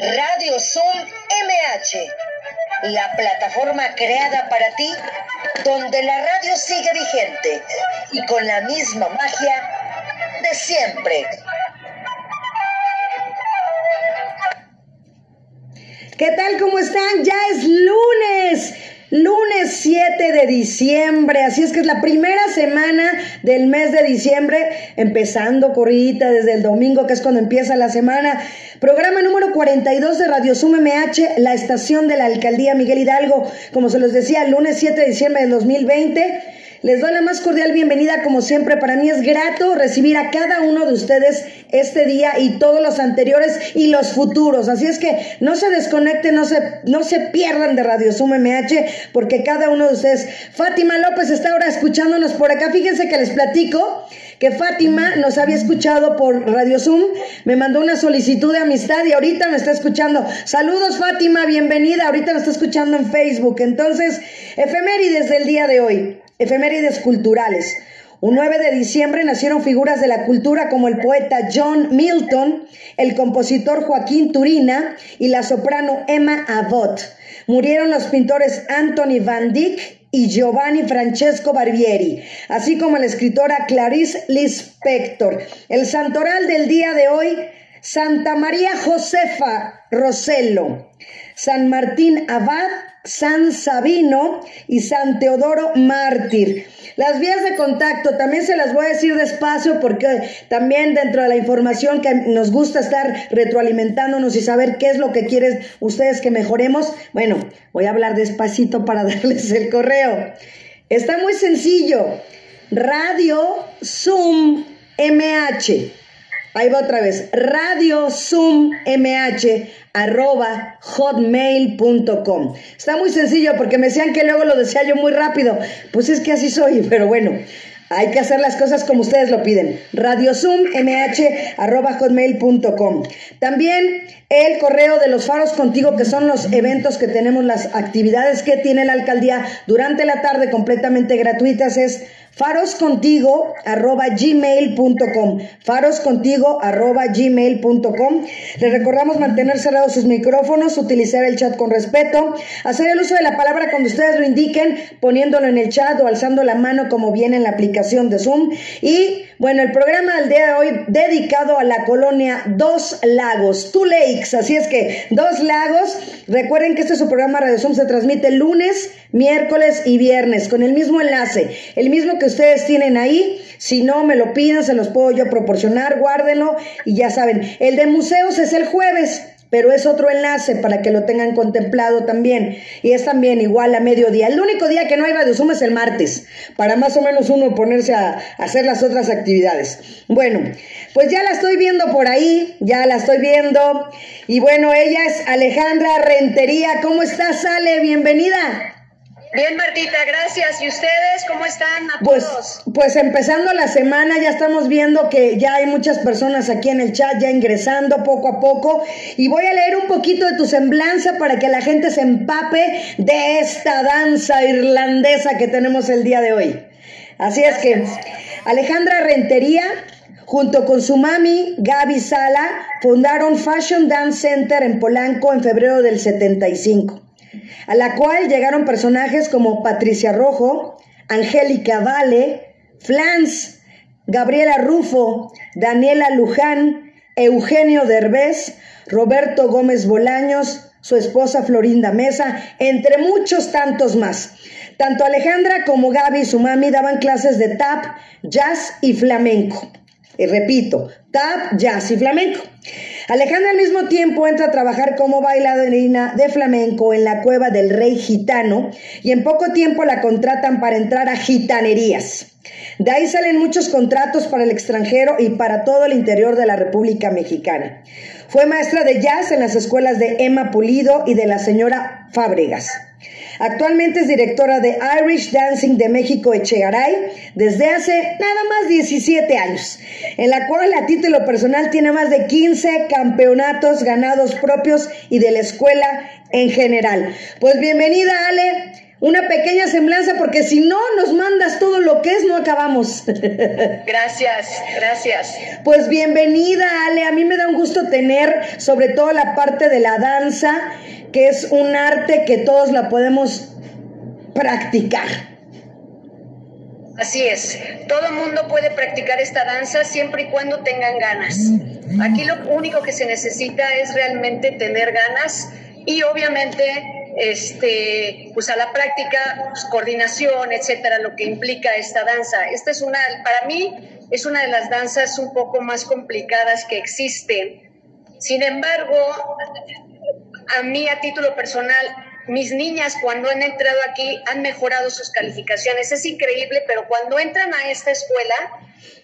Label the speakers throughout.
Speaker 1: Radio Zoom MH, la plataforma creada para ti, donde la radio sigue vigente y con la misma magia de siempre.
Speaker 2: ¿Qué tal? ¿Cómo están? Ya es lunes. Lunes 7 de diciembre, así es que es la primera semana del mes de diciembre, empezando corridita desde el domingo, que es cuando empieza la semana. Programa número 42 de Radio Sum MH, la estación de la Alcaldía Miguel Hidalgo, como se los decía, lunes 7 de diciembre del 2020. Les doy la más cordial bienvenida, como siempre. Para mí es grato recibir a cada uno de ustedes este día y todos los anteriores y los futuros. Así es que no se desconecten, no se, no se pierdan de Radio Zoom MH, porque cada uno de ustedes. Fátima López está ahora escuchándonos por acá. Fíjense que les platico que Fátima nos había escuchado por Radio Zoom, me mandó una solicitud de amistad y ahorita me está escuchando. Saludos Fátima, bienvenida. Ahorita me está escuchando en Facebook. Entonces, efemérides del día de hoy. Efemérides culturales. Un 9 de diciembre nacieron figuras de la cultura como el poeta John Milton, el compositor Joaquín Turina y la soprano Emma Abbott. Murieron los pintores Anthony Van Dyck y Giovanni Francesco Barbieri, así como la escritora Clarice Lispector. El santoral del día de hoy, Santa María Josefa Rosello, San Martín Abad, San Sabino y San Teodoro Mártir. Las vías de contacto también se las voy a decir despacio porque también dentro de la información que nos gusta estar retroalimentándonos y saber qué es lo que quieren ustedes que mejoremos, bueno, voy a hablar despacito para darles el correo. Está muy sencillo. Radio Zoom MH Ahí va otra vez. Radio Zoom MH arroba hotmail.com. Está muy sencillo porque me decían que luego lo decía yo muy rápido. Pues es que así soy, pero bueno. Hay que hacer las cosas como ustedes lo piden. Radio Zoom MH arroba hotmail.com. También el correo de los faros contigo, que son los eventos que tenemos, las actividades que tiene la alcaldía durante la tarde completamente gratuitas, es faroscontigo arroba gmail.com faroscontigo arroba gmail.com les recordamos mantener cerrados sus micrófonos utilizar el chat con respeto hacer el uso de la palabra cuando ustedes lo indiquen poniéndolo en el chat o alzando la mano como viene en la aplicación de Zoom. Y bueno el programa del día de hoy dedicado a la colonia Dos Lagos Two Lakes así es que Dos Lagos recuerden que este es su programa Radio Zoom se transmite lunes miércoles y viernes con el mismo enlace el mismo que ustedes tienen ahí. Si no, me lo piden, se los puedo yo proporcionar, guárdenlo y ya saben. El de museos es el jueves, pero es otro enlace para que lo tengan contemplado también. Y es también igual a mediodía. El único día que no hay Radio Zoom es el martes, para más o menos uno ponerse a, hacer las otras actividades. Bueno, pues ya la estoy viendo por ahí, ya la estoy viendo. Y bueno, ella es Alejandra Rentería. ¿Cómo estás, Ale? Bienvenida.
Speaker 3: Bien, Martita, gracias. ¿Y ustedes cómo están a
Speaker 2: pues,
Speaker 3: todos?
Speaker 2: Pues empezando la semana, ya estamos viendo que ya hay muchas personas aquí en el chat ya ingresando poco a poco. Y voy a leer un poquito de tu semblanza para que la gente se empape de esta danza irlandesa que tenemos el día de hoy. Así es que Alejandra Rentería junto con su mami Gaby Sala fundaron Fashion Dance Center en Polanco en febrero del 75 a la cual llegaron personajes como Patricia Rojo, Angélica Vale, Flans, Gabriela Rufo, Daniela Luján, Eugenio Derbez, Roberto Gómez Bolaños, su esposa Florinda Mesa, entre muchos tantos más. Tanto Alejandra como Gaby y su mami daban clases de tap, jazz y flamenco. Y repito, tap, jazz y flamenco. Alejandra al mismo tiempo entra a trabajar como bailarina de flamenco en la cueva del rey gitano y en poco tiempo la contratan para entrar a gitanerías. De ahí salen muchos contratos para el extranjero y para todo el interior de la República Mexicana. Fue maestra de jazz en las escuelas de Emma Pulido y de la señora Fábregas. Actualmente es directora de Irish Dancing de México Echegaray desde hace nada más 17 años, en la cual a título personal tiene más de 15 campeonatos ganados propios y de la escuela en general. Pues bienvenida Ale, una pequeña semblanza, porque si no nos mandas todo lo que es, no acabamos.
Speaker 3: Gracias, gracias.
Speaker 2: Pues bienvenida, Ale. A mí me da un gusto tener sobre todo la parte de la danza, que es un arte que todos la podemos practicar.
Speaker 3: Así es, todo mundo puede practicar esta danza siempre y cuando tengan ganas. Aquí lo único que se necesita es realmente tener ganas y obviamente este, pues a la práctica, pues, coordinación, etcétera, lo que implica esta danza. Esta es una, para mí, es una de las danzas un poco más complicadas que existen. Sin embargo, a mí a título personal, mis niñas cuando han entrado aquí han mejorado sus calificaciones. Es increíble, pero cuando entran a esta escuela,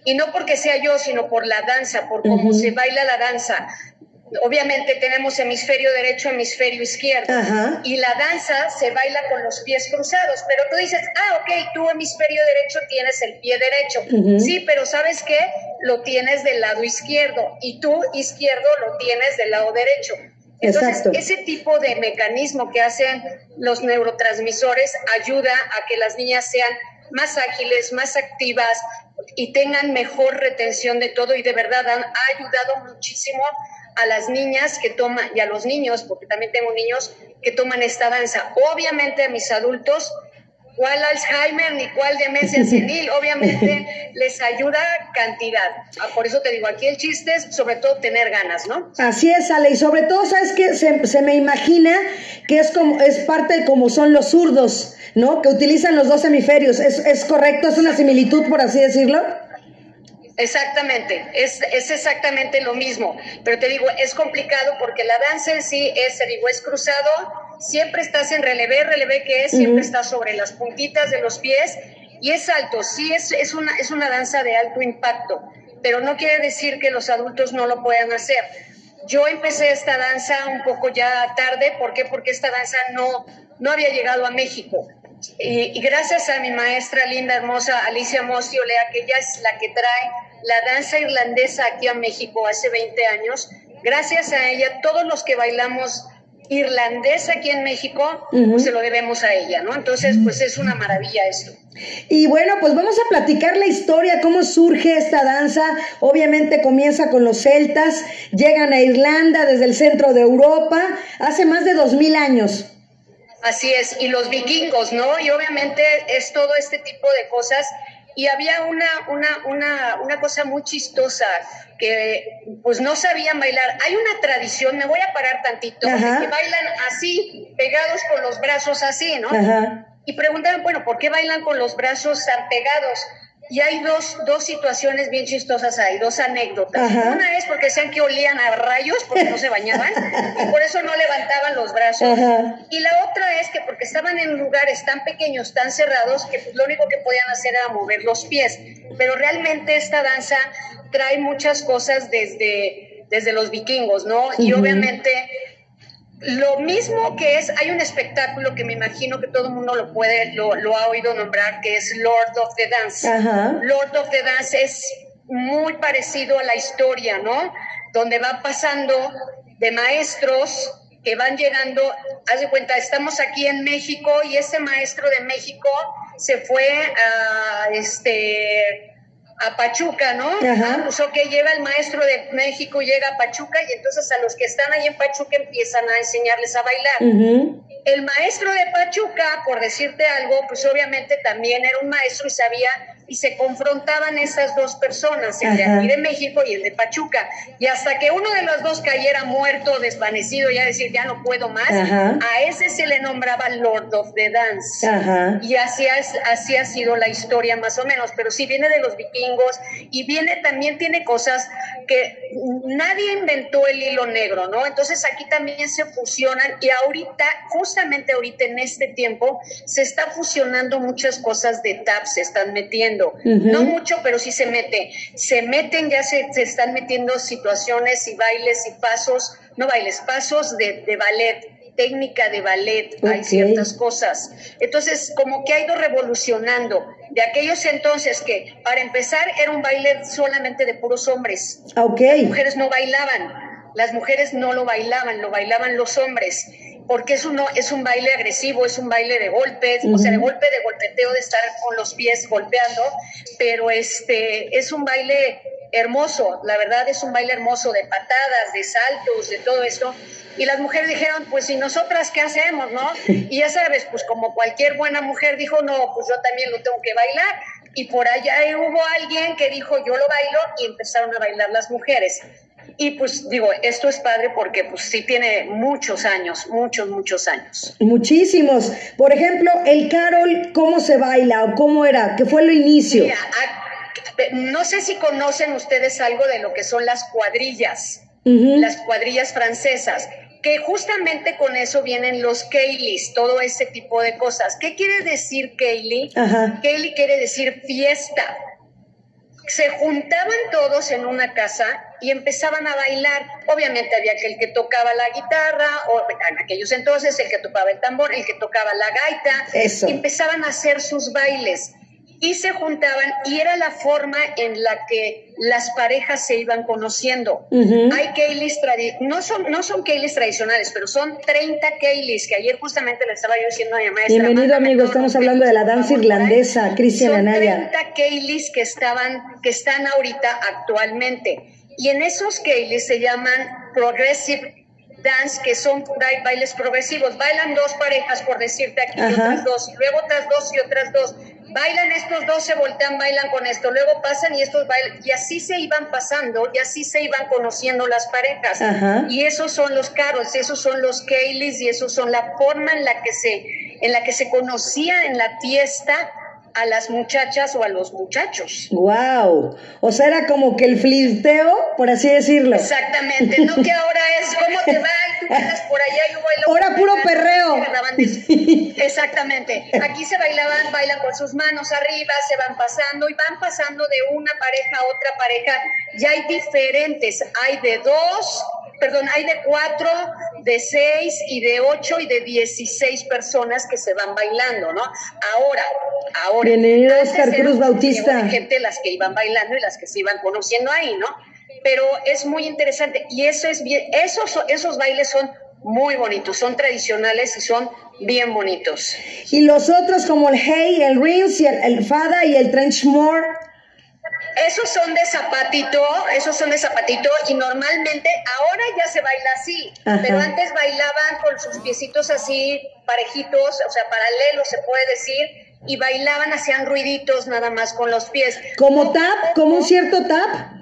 Speaker 3: y no porque sea yo, sino por la danza, por cómo se baila la danza, obviamente tenemos hemisferio derecho, hemisferio izquierdo, y la danza se baila con los pies cruzados, pero tú dices, ah, ok, tú hemisferio derecho tienes el pie derecho, sí, pero ¿sabes qué? Lo tienes del lado izquierdo, y tú izquierdo lo tienes del lado derecho. Entonces, ese tipo de mecanismo que hacen los neurotransmisores ayuda a que las niñas sean más ágiles, más activas y tengan mejor retención de todo y de verdad han, ha ayudado muchísimo a las niñas que toman y a los niños, porque también tengo niños que toman esta danza. Obviamente a mis adultos, cuál Alzheimer ni cuál demencia senil, obviamente les ayuda cantidad. Ah, por eso te digo, aquí el chiste es sobre todo tener ganas, ¿no?
Speaker 2: Así es, Ale, y sobre todo, ¿sabes qué? Se, se me imagina que es como es parte de como son los zurdos, ¿no? Que utilizan los dos hemisferios. ¿Es, es correcto? ¿Es una similitud, por así decirlo?
Speaker 3: Exactamente, es, es, exactamente lo mismo, pero te digo, es complicado porque la danza en sí es, te digo, es cruzado, siempre estás en relevé, relevé que es, siempre estás sobre las puntitas de los pies y es alto, sí es, es, una, es una danza de alto impacto, pero no quiere decir que los adultos no lo puedan hacer. Yo empecé esta danza un poco ya tarde, ¿por qué? Porque esta danza no, no había llegado a México. Y, gracias a mi maestra linda, hermosa Alicia Mossi Olea, que ella es la que trae la danza irlandesa aquí a México hace 20 años, gracias a ella, todos los que bailamos irlandés aquí en México, pues se lo debemos a ella, ¿no? Entonces, pues es una maravilla esto.
Speaker 2: Y bueno, pues vamos a platicar la historia, cómo surge esta danza. Obviamente comienza con los celtas, llegan a Irlanda desde el centro de Europa, hace más de dos mil años.
Speaker 3: Así es, y los vikingos, ¿no? Y obviamente es todo este tipo de cosas. Y había una, una, una, una cosa muy chistosa que pues no sabían bailar. Hay una tradición, me voy a parar tantito, que bailan así, pegados con los brazos así, ¿no? Y preguntaban, bueno, ¿por qué bailan con los brazos tan pegados? Y hay dos, dos situaciones bien chistosas ahí, dos anécdotas. Una es porque decían que olían a rayos porque no se bañaban y por eso no levantaban los brazos. Y la otra es que porque estaban en lugares tan pequeños, tan cerrados, que pues lo único que podían hacer era mover los pies. Pero realmente esta danza trae muchas cosas desde, desde los vikingos, ¿no? Y obviamente lo mismo que es, hay un espectáculo que me imagino que todo el mundo lo puede, lo, lo ha oído nombrar, que es Lord of the Dance. Lord of the Dance es muy parecido a la historia, ¿no? Donde va pasando de maestros que van llegando, haz de cuenta, estamos aquí en México y ese maestro de México se fue a este a Pachuca, ¿no? Ajá. Pues que lleva el maestro de México, llega a Pachuca y entonces a los que están ahí en Pachuca empiezan a enseñarles a bailar. El maestro de Pachuca, por decirte algo, pues obviamente también era un maestro y sabía y se confrontaban esas dos personas, el de aquí de México y el de Pachuca. Y hasta que uno de los dos cayera muerto, desvanecido, ya decir, ya no puedo más, a ese se le nombraba Lord of the Dance. Y así, así ha sido la historia más o menos, pero sí viene de los vikingos y viene también, tiene cosas que nadie inventó el hilo negro, ¿no? Entonces aquí también se fusionan y ahorita, justamente ahorita en este tiempo, se está fusionando muchas cosas de tap, se están metiendo no mucho, pero sí se mete. Se meten, ya se, se, están metiendo situaciones y bailes y pasos, no bailes, pasos de, de ballet, técnica de ballet, hay ciertas cosas. Entonces, como que ha ido revolucionando. De aquellos entonces que, para empezar, era un baile solamente de puros hombres.
Speaker 2: Okay.
Speaker 3: Las mujeres no bailaban. Las mujeres no lo bailaban, lo bailaban los hombres. Porque es, uno, es un baile agresivo, es un baile de golpes, o sea, de golpe, de golpeteo, de estar con los pies golpeando, pero este es un baile hermoso, la verdad es un baile hermoso de patadas, de saltos, de todo esto. Y las mujeres dijeron, pues ¿y nosotras qué hacemos, no? Y ya sabes, pues como cualquier buena mujer dijo, no, pues yo también lo tengo que bailar. Y por allá hubo alguien que dijo, yo lo bailo, y empezaron a bailar las mujeres. Y pues digo, esto es padre porque pues sí tiene muchos años, muchos, muchos años.
Speaker 2: Muchísimos. Por ejemplo, el Carol, ¿cómo se baila o cómo era? ¿Qué fue lo inicio?
Speaker 3: no sé si conocen ustedes algo de lo que son las cuadrillas, las cuadrillas francesas, que justamente con eso vienen los Keilis, todo ese tipo de cosas. ¿Qué quiere decir Keili? Keili quiere decir fiesta se juntaban todos en una casa y empezaban a bailar. Obviamente había aquel que tocaba la guitarra, o en aquellos entonces el que tocaba el tambor, el que tocaba la gaita, y empezaban a hacer sus bailes y se juntaban y era la forma en la que las parejas se iban conociendo. Hay Keilis, no son, no son Keilis tradicionales, pero son 30 Keilis, que ayer justamente le estaba yo diciendo a mi maestra.
Speaker 2: Bienvenido amigo, estamos hablando de la danza irlandesa, Cristian Anaya.
Speaker 3: Son 30 Keilis que, estaban, que están ahorita actualmente. Y en esos Keilis se llaman Progressive dance, que son bailes progresivos. Bailan dos parejas, por decirte aquí, otras dos, luego otras dos y otras dos bailan estos dos, se voltean, bailan con esto, luego pasan y estos bailan, y así se iban pasando, y así se iban conociendo las parejas. Y esos son los caros, esos son los Kayleys, y esos son la forma en la que se, en la que se conocía en la fiesta a las muchachas o a los muchachos.
Speaker 2: Wow. O sea, era como que el flirteo, por así decirlo.
Speaker 3: Exactamente, no que ahora es cómo te va y tú quedas por allá y yo bailo.
Speaker 2: Ahora puro perreo.
Speaker 3: Exactamente. Aquí se bailaban, bailan con sus manos arriba, se van pasando y van pasando de una pareja a otra pareja. Ya hay diferentes, hay de dos, perdón, hay de cuatro, de seis y de ocho y de dieciséis personas que se van bailando, ¿no? Ahora, ahora.
Speaker 2: Bienvenido Oscar Cruz Bautista.
Speaker 3: Gente las que iban bailando y las que se iban conociendo ahí, ¿no? Pero es muy interesante y eso es bien, esos, esos bailes son muy bonitos, son tradicionales y son bien bonitos.
Speaker 2: Y los otros como el Hey, el Rings, y el, Fada y el Trenchmore.
Speaker 3: Esos son de zapatito, esos son de zapatito y normalmente ahora ya se baila así, pero antes bailaban con sus piecitos así parejitos, o sea, paralelos se puede decir, y bailaban, hacían ruiditos nada más con los pies.
Speaker 2: ¿Como tap? ¿Como un cierto tap?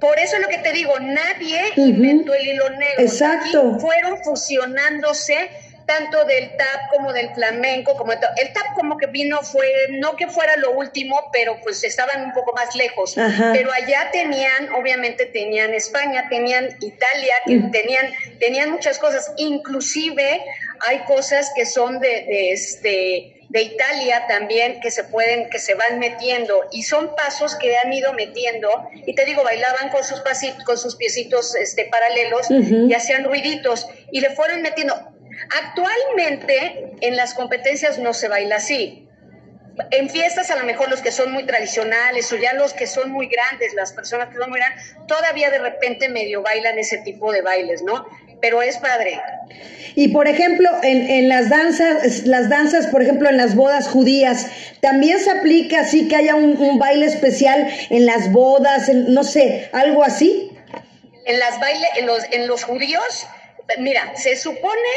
Speaker 3: Por eso es lo que te digo, nadie inventó el hilo negro.
Speaker 2: Exacto.
Speaker 3: fueron fusionándose tanto del tap como del flamenco, como el tap como que vino fue no que fuera lo último, pero pues estaban un poco más lejos. Pero allá tenían, obviamente tenían España, tenían Italia, tenían tenían muchas cosas, inclusive hay cosas que son de, de este de Italia también que se pueden, que se van metiendo. Y son pasos que han ido metiendo. Y te digo, bailaban con sus pasitos, con sus piecitos este, paralelos y hacían ruiditos. Y le fueron metiendo. Actualmente en las competencias no se baila así. En fiestas a lo mejor los que son muy tradicionales o ya los que son muy grandes, las personas que son muy grandes, todavía de repente medio bailan ese tipo de bailes, ¿no? Pero es padre.
Speaker 2: Y por ejemplo, en, las danzas, las danzas, por ejemplo, en las bodas judías, también se aplica así que haya un, baile especial en las bodas, no sé, algo así.
Speaker 3: En las bailes, en los, en los judíos, mira, se supone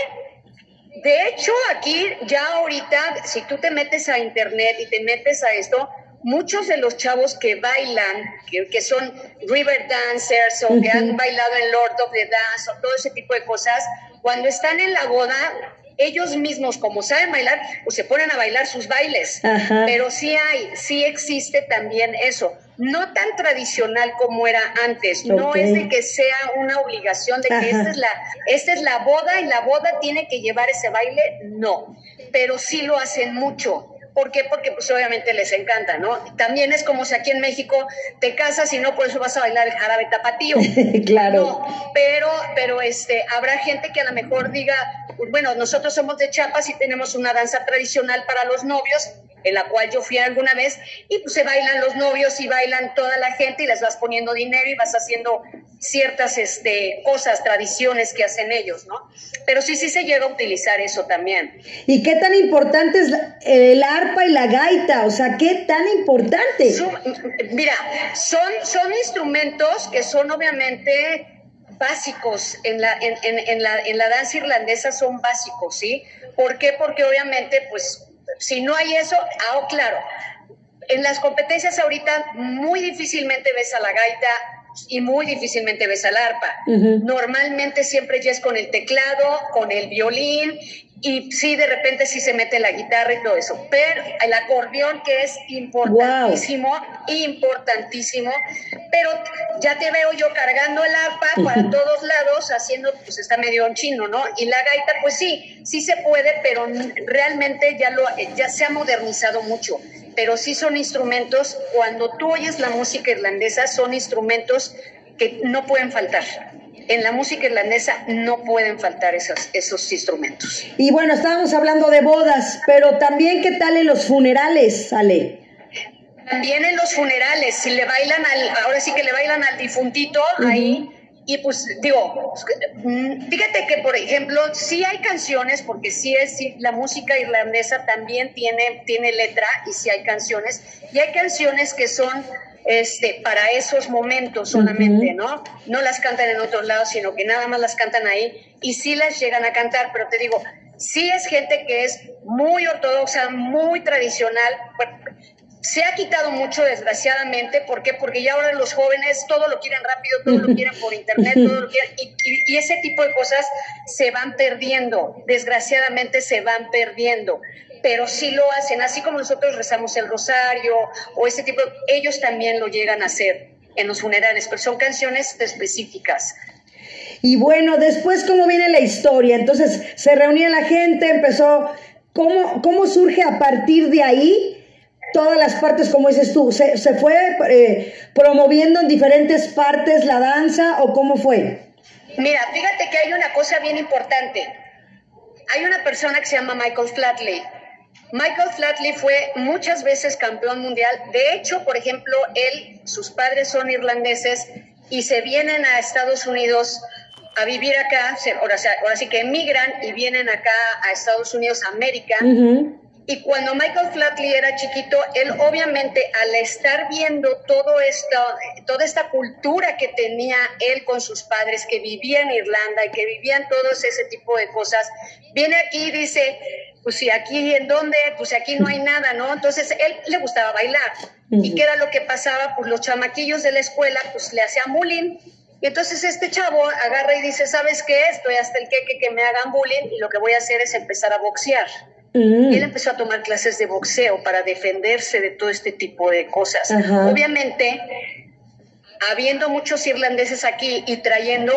Speaker 3: de hecho, aquí ya ahorita, si tú te metes a internet y te metes a esto, muchos de los chavos que bailan, que, son river dancers o que han bailado en Lord of the Dance o todo ese tipo de cosas, cuando están en la boda, ellos mismos, como saben bailar, pues se ponen a bailar sus bailes. Pero sí hay, sí existe también eso. No tan tradicional como era antes. No es de que sea una obligación de que esta es, la, esta es la boda y la boda tiene que llevar ese baile. No. Pero sí lo hacen mucho. ¿Por qué? Porque pues obviamente les encanta, ¿no? También es como si aquí en México te casas y no por eso vas a bailar el jarabe tapatío.
Speaker 2: claro.
Speaker 3: No, pero, pero este, habrá gente que a lo mejor diga, bueno, nosotros somos de Chiapas y tenemos una danza tradicional para los novios en la cual yo fui alguna vez, y pues se bailan los novios y bailan toda la gente y les vas poniendo dinero y vas haciendo ciertas este, cosas, tradiciones que hacen ellos, ¿no? Pero sí, sí se llega a utilizar eso también.
Speaker 2: ¿Y qué tan importante es el arpa y la gaita? O sea, ¿qué tan importante?
Speaker 3: mira, son, son instrumentos que son obviamente básicos en la, en, en, la, en la danza irlandesa son básicos, ¿sí? ¿Por qué? Porque obviamente, pues, si no hay eso, ah, claro, en las competencias ahorita muy difícilmente ves a la gaita y muy difícilmente ves al arpa. Normalmente siempre ya es con el teclado, con el violín y sí, de repente sí se mete la guitarra y todo eso. Pero el acordeón que es importantísimo, importantísimo, pero ya te veo yo cargando el arpa para todos lados, haciendo, pues está medio en chino, ¿no? Y la gaita, pues sí, sí se puede, pero realmente ya, lo, ya se ha modernizado mucho. Pero sí son instrumentos, cuando tú oyes la música irlandesa, son instrumentos que no pueden faltar en la música irlandesa no pueden faltar esos, esos instrumentos.
Speaker 2: Y bueno, estábamos hablando de bodas, pero también qué tal en los funerales, Ale.
Speaker 3: También en los funerales, si le bailan al, ahora sí que le bailan al difuntito ahí, y pues digo, mm, fíjate que por ejemplo, sí hay canciones, porque sí es, sí, la música irlandesa también tiene, tiene letra y sí hay canciones, y hay canciones que son este, para esos momentos solamente, ¿no? No las cantan en otros lados, sino que nada más las cantan ahí y sí las llegan a cantar, pero te digo, sí es gente que es muy ortodoxa, muy tradicional. Se ha quitado mucho, desgraciadamente, ¿por qué? Porque ya ahora los jóvenes todo lo quieren rápido, todo lo quieren por internet, todo lo quieren, y, ese tipo de cosas se van perdiendo, desgraciadamente se van perdiendo pero sí lo hacen, así como nosotros rezamos el rosario o ese tipo, ellos también lo llegan a hacer en los funerales, pero son canciones específicas.
Speaker 2: Y bueno, después, ¿cómo viene la historia? Entonces, se reunía la gente, empezó, ¿cómo, cómo surge a partir de ahí? Todas las partes, como dices tú, ¿se, se fue eh, promoviendo en diferentes partes la danza o cómo fue?
Speaker 3: Mira, fíjate que hay una cosa bien importante. Hay una persona que se llama Michael Flatley Michael Flatley fue muchas veces campeón mundial. De hecho, por ejemplo, él, sus padres son irlandeses y se vienen a Estados Unidos a vivir acá, ahora, sí que emigran y vienen acá a Estados Unidos, América. Y cuando Michael Flatley era chiquito, él obviamente al estar viendo todo esto, toda esta cultura que tenía él con sus padres, que vivían en Irlanda y que vivían todos ese tipo de cosas, viene aquí y dice, pues si aquí en dónde, pues aquí no hay nada, ¿no? Entonces él le gustaba bailar. ¿Y qué era lo que pasaba? Pues los chamaquillos de la escuela, pues le hacían bullying. Y entonces este chavo agarra y dice, ¿sabes qué? Estoy hasta el que, que me hagan bullying y lo que voy a hacer es empezar a boxear. Mm. Y él empezó a tomar clases de boxeo para defenderse de todo este tipo de cosas. Obviamente, habiendo muchos irlandeses aquí y trayendo,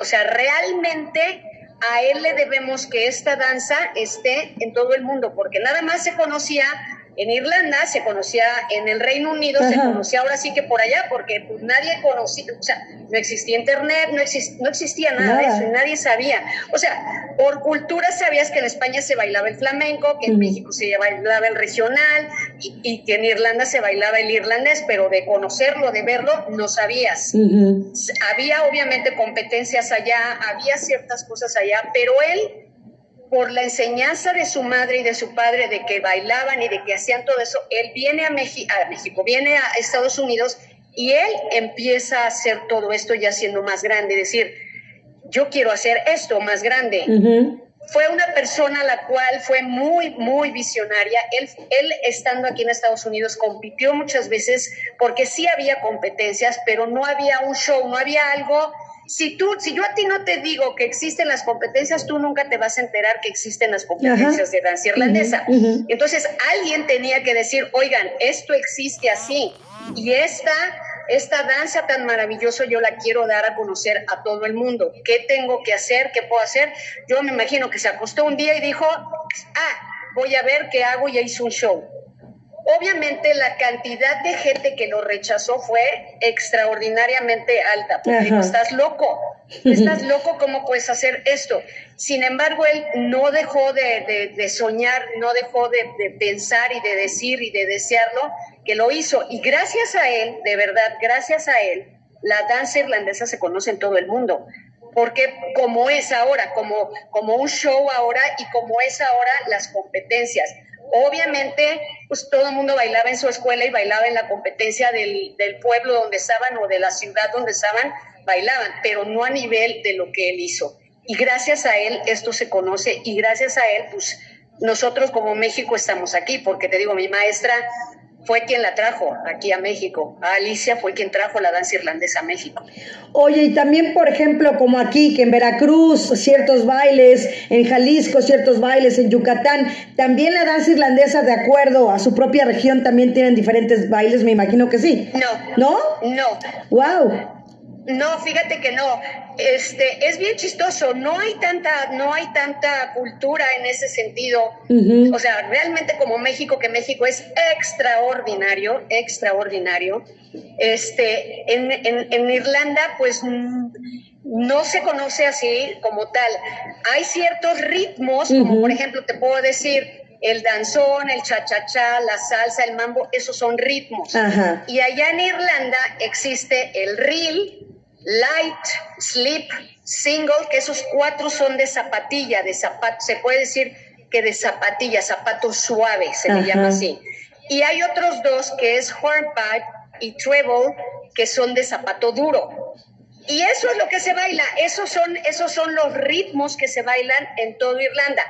Speaker 3: o sea, realmente a él le debemos que esta danza esté en todo el mundo, porque nada más se conocía en Irlanda, se conocía en el Reino Unido, se conocía ahora sí que por allá, porque pues, nadie conocía, o sea, no existía internet, no, no existía nada, de eso, y nadie sabía. O sea, por cultura sabías que en España se bailaba el flamenco, que en México se bailaba el regional y, que en Irlanda se bailaba el irlandés, pero de conocerlo, de verlo, no sabías. Había obviamente competencias allá, había ciertas cosas allá, pero él por la enseñanza de su madre y de su padre de que bailaban y de que hacían todo eso, él viene a, México, viene a Estados Unidos y él empieza a hacer todo esto ya siendo más grande, decir, yo quiero hacer esto más grande. Fue una persona la cual fue muy, muy visionaria. Él, él, estando aquí en Estados Unidos, compitió muchas veces porque sí había competencias, pero no había un show, no había algo si tú, si yo a ti no te digo que existen las competencias, tú nunca te vas a enterar que existen las competencias de danza irlandesa. Entonces alguien tenía que decir, oigan, esto existe así y esta esta danza tan maravillosa yo la quiero dar a conocer a todo el mundo. ¿Qué tengo que hacer? ¿Qué puedo hacer? Yo me imagino que se acostó un día y dijo, ah, voy a ver qué hago y hizo un show. Obviamente la cantidad de gente que lo rechazó fue extraordinariamente alta, porque estás loco. Estás loco, ¿cómo puedes hacer esto? Sin embargo, él no dejó de, soñar, no dejó de, de, pensar y de decir y de desearlo, que lo hizo. Y gracias a él, de verdad, gracias a él, la danza irlandesa se conoce en todo el mundo. Porque como es ahora, como, como un show ahora y como es ahora las competencias. Obviamente, pues todo el mundo bailaba en su escuela y bailaba en la competencia del, del pueblo donde estaban o de la ciudad donde estaban, bailaban, pero no a nivel de lo que él hizo. Y gracias a él esto se conoce y gracias a él, pues nosotros como México estamos aquí, porque te digo, mi maestra fue quien la trajo aquí a México. A Alicia fue quien trajo la danza irlandesa a México.
Speaker 2: Oye, y también, por ejemplo, como aquí, que en Veracruz ciertos bailes, en Jalisco ciertos bailes, en Yucatán, también la danza irlandesa, de acuerdo a su propia región, también tienen diferentes bailes, me imagino que sí.
Speaker 3: No.
Speaker 2: ¿No?
Speaker 3: No.
Speaker 2: Wow.
Speaker 3: No, fíjate que no. Este, es bien chistoso. No hay tanta, no hay tanta cultura en ese sentido. O sea, realmente como México, que México es extraordinario, extraordinario. Este, en, en, Irlanda, pues no se conoce así como tal. Hay ciertos ritmos, como por ejemplo, te puedo decir, el danzón, el cha-cha-cha, la salsa, el mambo, esos son ritmos. Y allá en Irlanda existe el reel, light, slip, single, que esos cuatro son de zapatilla, de zapato, se puede decir que de zapatilla, zapato suave, se le llama así. Y hay otros dos que es hornpipe y treble, que son de zapato duro. Y eso es lo que se baila, esos son, esos son los ritmos que se bailan en toda Irlanda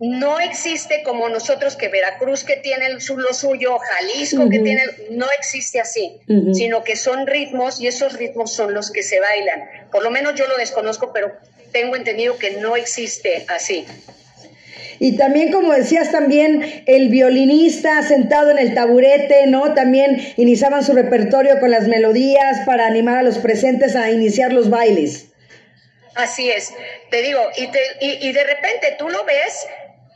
Speaker 3: no existe como nosotros que Veracruz que tiene lo suyo, Jalisco que tiene, no existe así, sino que son ritmos y esos ritmos son los que se bailan. Por lo menos yo lo desconozco, pero tengo entendido que no existe así.
Speaker 2: Y también, como decías, también el violinista sentado en el taburete, ¿no? También iniciaban su repertorio con las melodías para animar a los presentes a iniciar los bailes.
Speaker 3: Así es, te digo, y, y de repente tú lo ves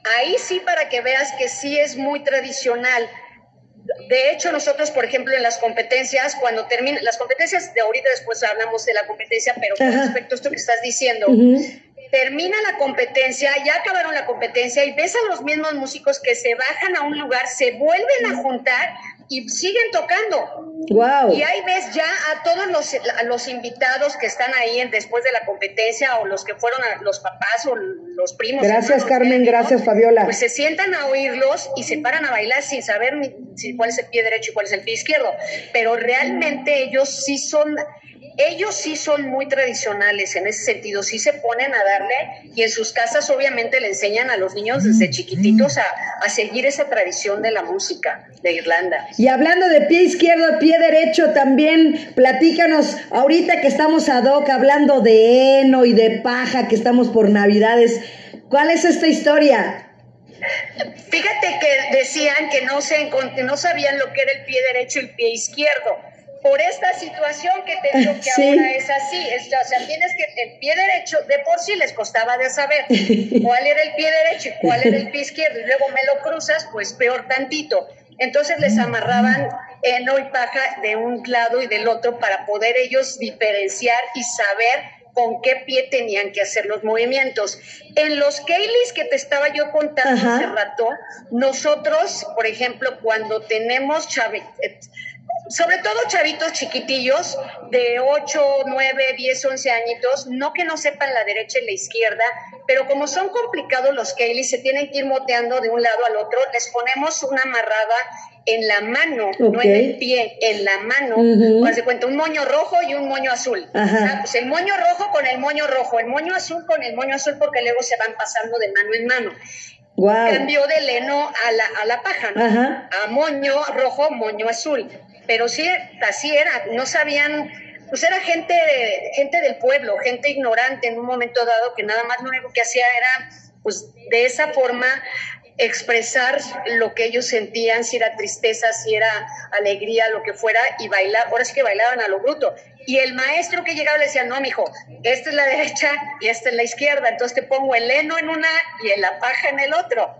Speaker 3: Ahí sí para que veas que sí es muy tradicional. De hecho, nosotros, por ejemplo, en las competencias, cuando terminan, las competencias de ahorita después hablamos de la competencia, pero con respecto a esto que estás diciendo, termina la competencia, ya acabaron la competencia y ves a los mismos músicos que se bajan a un lugar, se vuelven a juntar y siguen tocando.
Speaker 2: Wow.
Speaker 3: Y ahí ves ya a todos los, los invitados que están ahí después de la competencia o los que fueron los papás o los primos.
Speaker 2: Gracias Carmen, gracias Fabiola.
Speaker 3: Pues se sientan a oírlos y se paran a bailar sin saber ni, cuál es el pie derecho y cuál es el pie izquierdo. Pero realmente ellos sí son ellos sí son muy tradicionales en ese sentido, sí se ponen a darle y en sus casas obviamente le enseñan a los niños desde chiquititos a, seguir esa tradición de la música de Irlanda.
Speaker 2: Y hablando de pie izquierdo, pie derecho, también platícanos, ahorita que estamos ad hoc hablando de heno y de paja, que estamos por Navidades, ¿cuál es esta historia?
Speaker 3: Fíjate que decían que no, se, no sabían lo que era el pie derecho y el pie izquierdo por esta situación que te digo que ahora es así. o sea, tienes que el pie derecho, de por sí les costaba de saber cuál era el pie derecho y cuál era el pie izquierdo, y luego me lo cruzas, pues peor tantito. Entonces les amarraban heno y paja de un lado y del otro para poder ellos diferenciar y saber con qué pie tenían que hacer los movimientos. En los Keilis que te estaba yo contando hace rato, nosotros, por ejemplo, cuando tenemos chave, sobre todo chavitos chiquitillos de 8, 9, 10, 11 añitos, no que no sepan la derecha y la izquierda, pero como son complicados los Kayleys, se tienen que ir moteando de un lado al otro, les ponemos una amarrada en la mano, no en el pie, en la mano, uh se cuenta un moño rojo y un moño azul. Ah, pues el moño rojo con el moño rojo, el moño azul con el moño azul porque luego se van pasando de mano en mano. Cambió de leno a la, a la paja, ¿no? A moño rojo, moño azul pero sí, así era, no sabían, pues era gente, gente del pueblo, gente ignorante en un momento dado que nada más lo único que hacía era, pues de esa forma, expresar lo que ellos sentían, si era tristeza, si era alegría, lo que fuera, y bailar, ahora sí que bailaban a lo bruto. Y el maestro que llegaba le decía, no, mijo, esta es la derecha y esta es la izquierda, entonces te pongo el heno en una y la paja en el otro.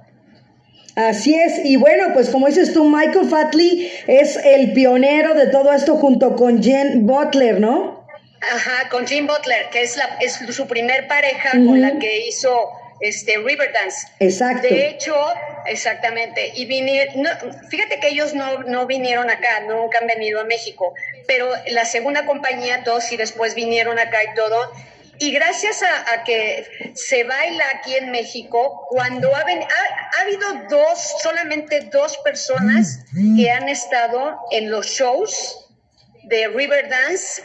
Speaker 2: Así es, y bueno, pues como dices tú, Michael Fatley es el pionero de todo esto junto con Jen Butler, ¿no?
Speaker 3: Ajá, con Jim Butler, que es, la, es su primer pareja con la que hizo este Riverdance.
Speaker 2: Exacto.
Speaker 3: De hecho, exactamente. Y vinieron, fíjate que ellos no, no vinieron acá, nunca han venido a México, pero la segunda compañía, todos y después vinieron acá y todo. Y gracias a, que se baila aquí en México, cuando ha, ha, habido dos, solamente dos personas que han estado en los shows de Riverdance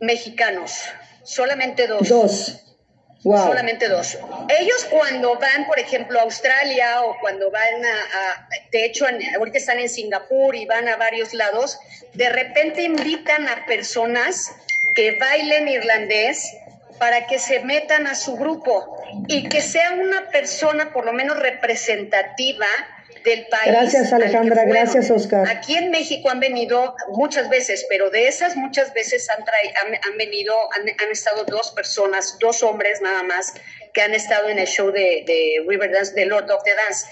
Speaker 3: mexicanos, solamente dos.
Speaker 2: Dos.
Speaker 3: Solamente dos. Ellos cuando van, por ejemplo, a Australia o cuando van a, de hecho, ahorita están en Singapur y van a varios lados, de repente invitan a personas que bailen irlandés para que se metan a su grupo y que sea una persona por lo menos representativa del país.
Speaker 2: Gracias Alejandra, gracias Oscar.
Speaker 3: Aquí en México han venido muchas veces, pero de esas muchas veces han, han, venido, han, estado dos personas, dos hombres nada más, que han estado en el show de, de Riverdance, de Lord of the Dance.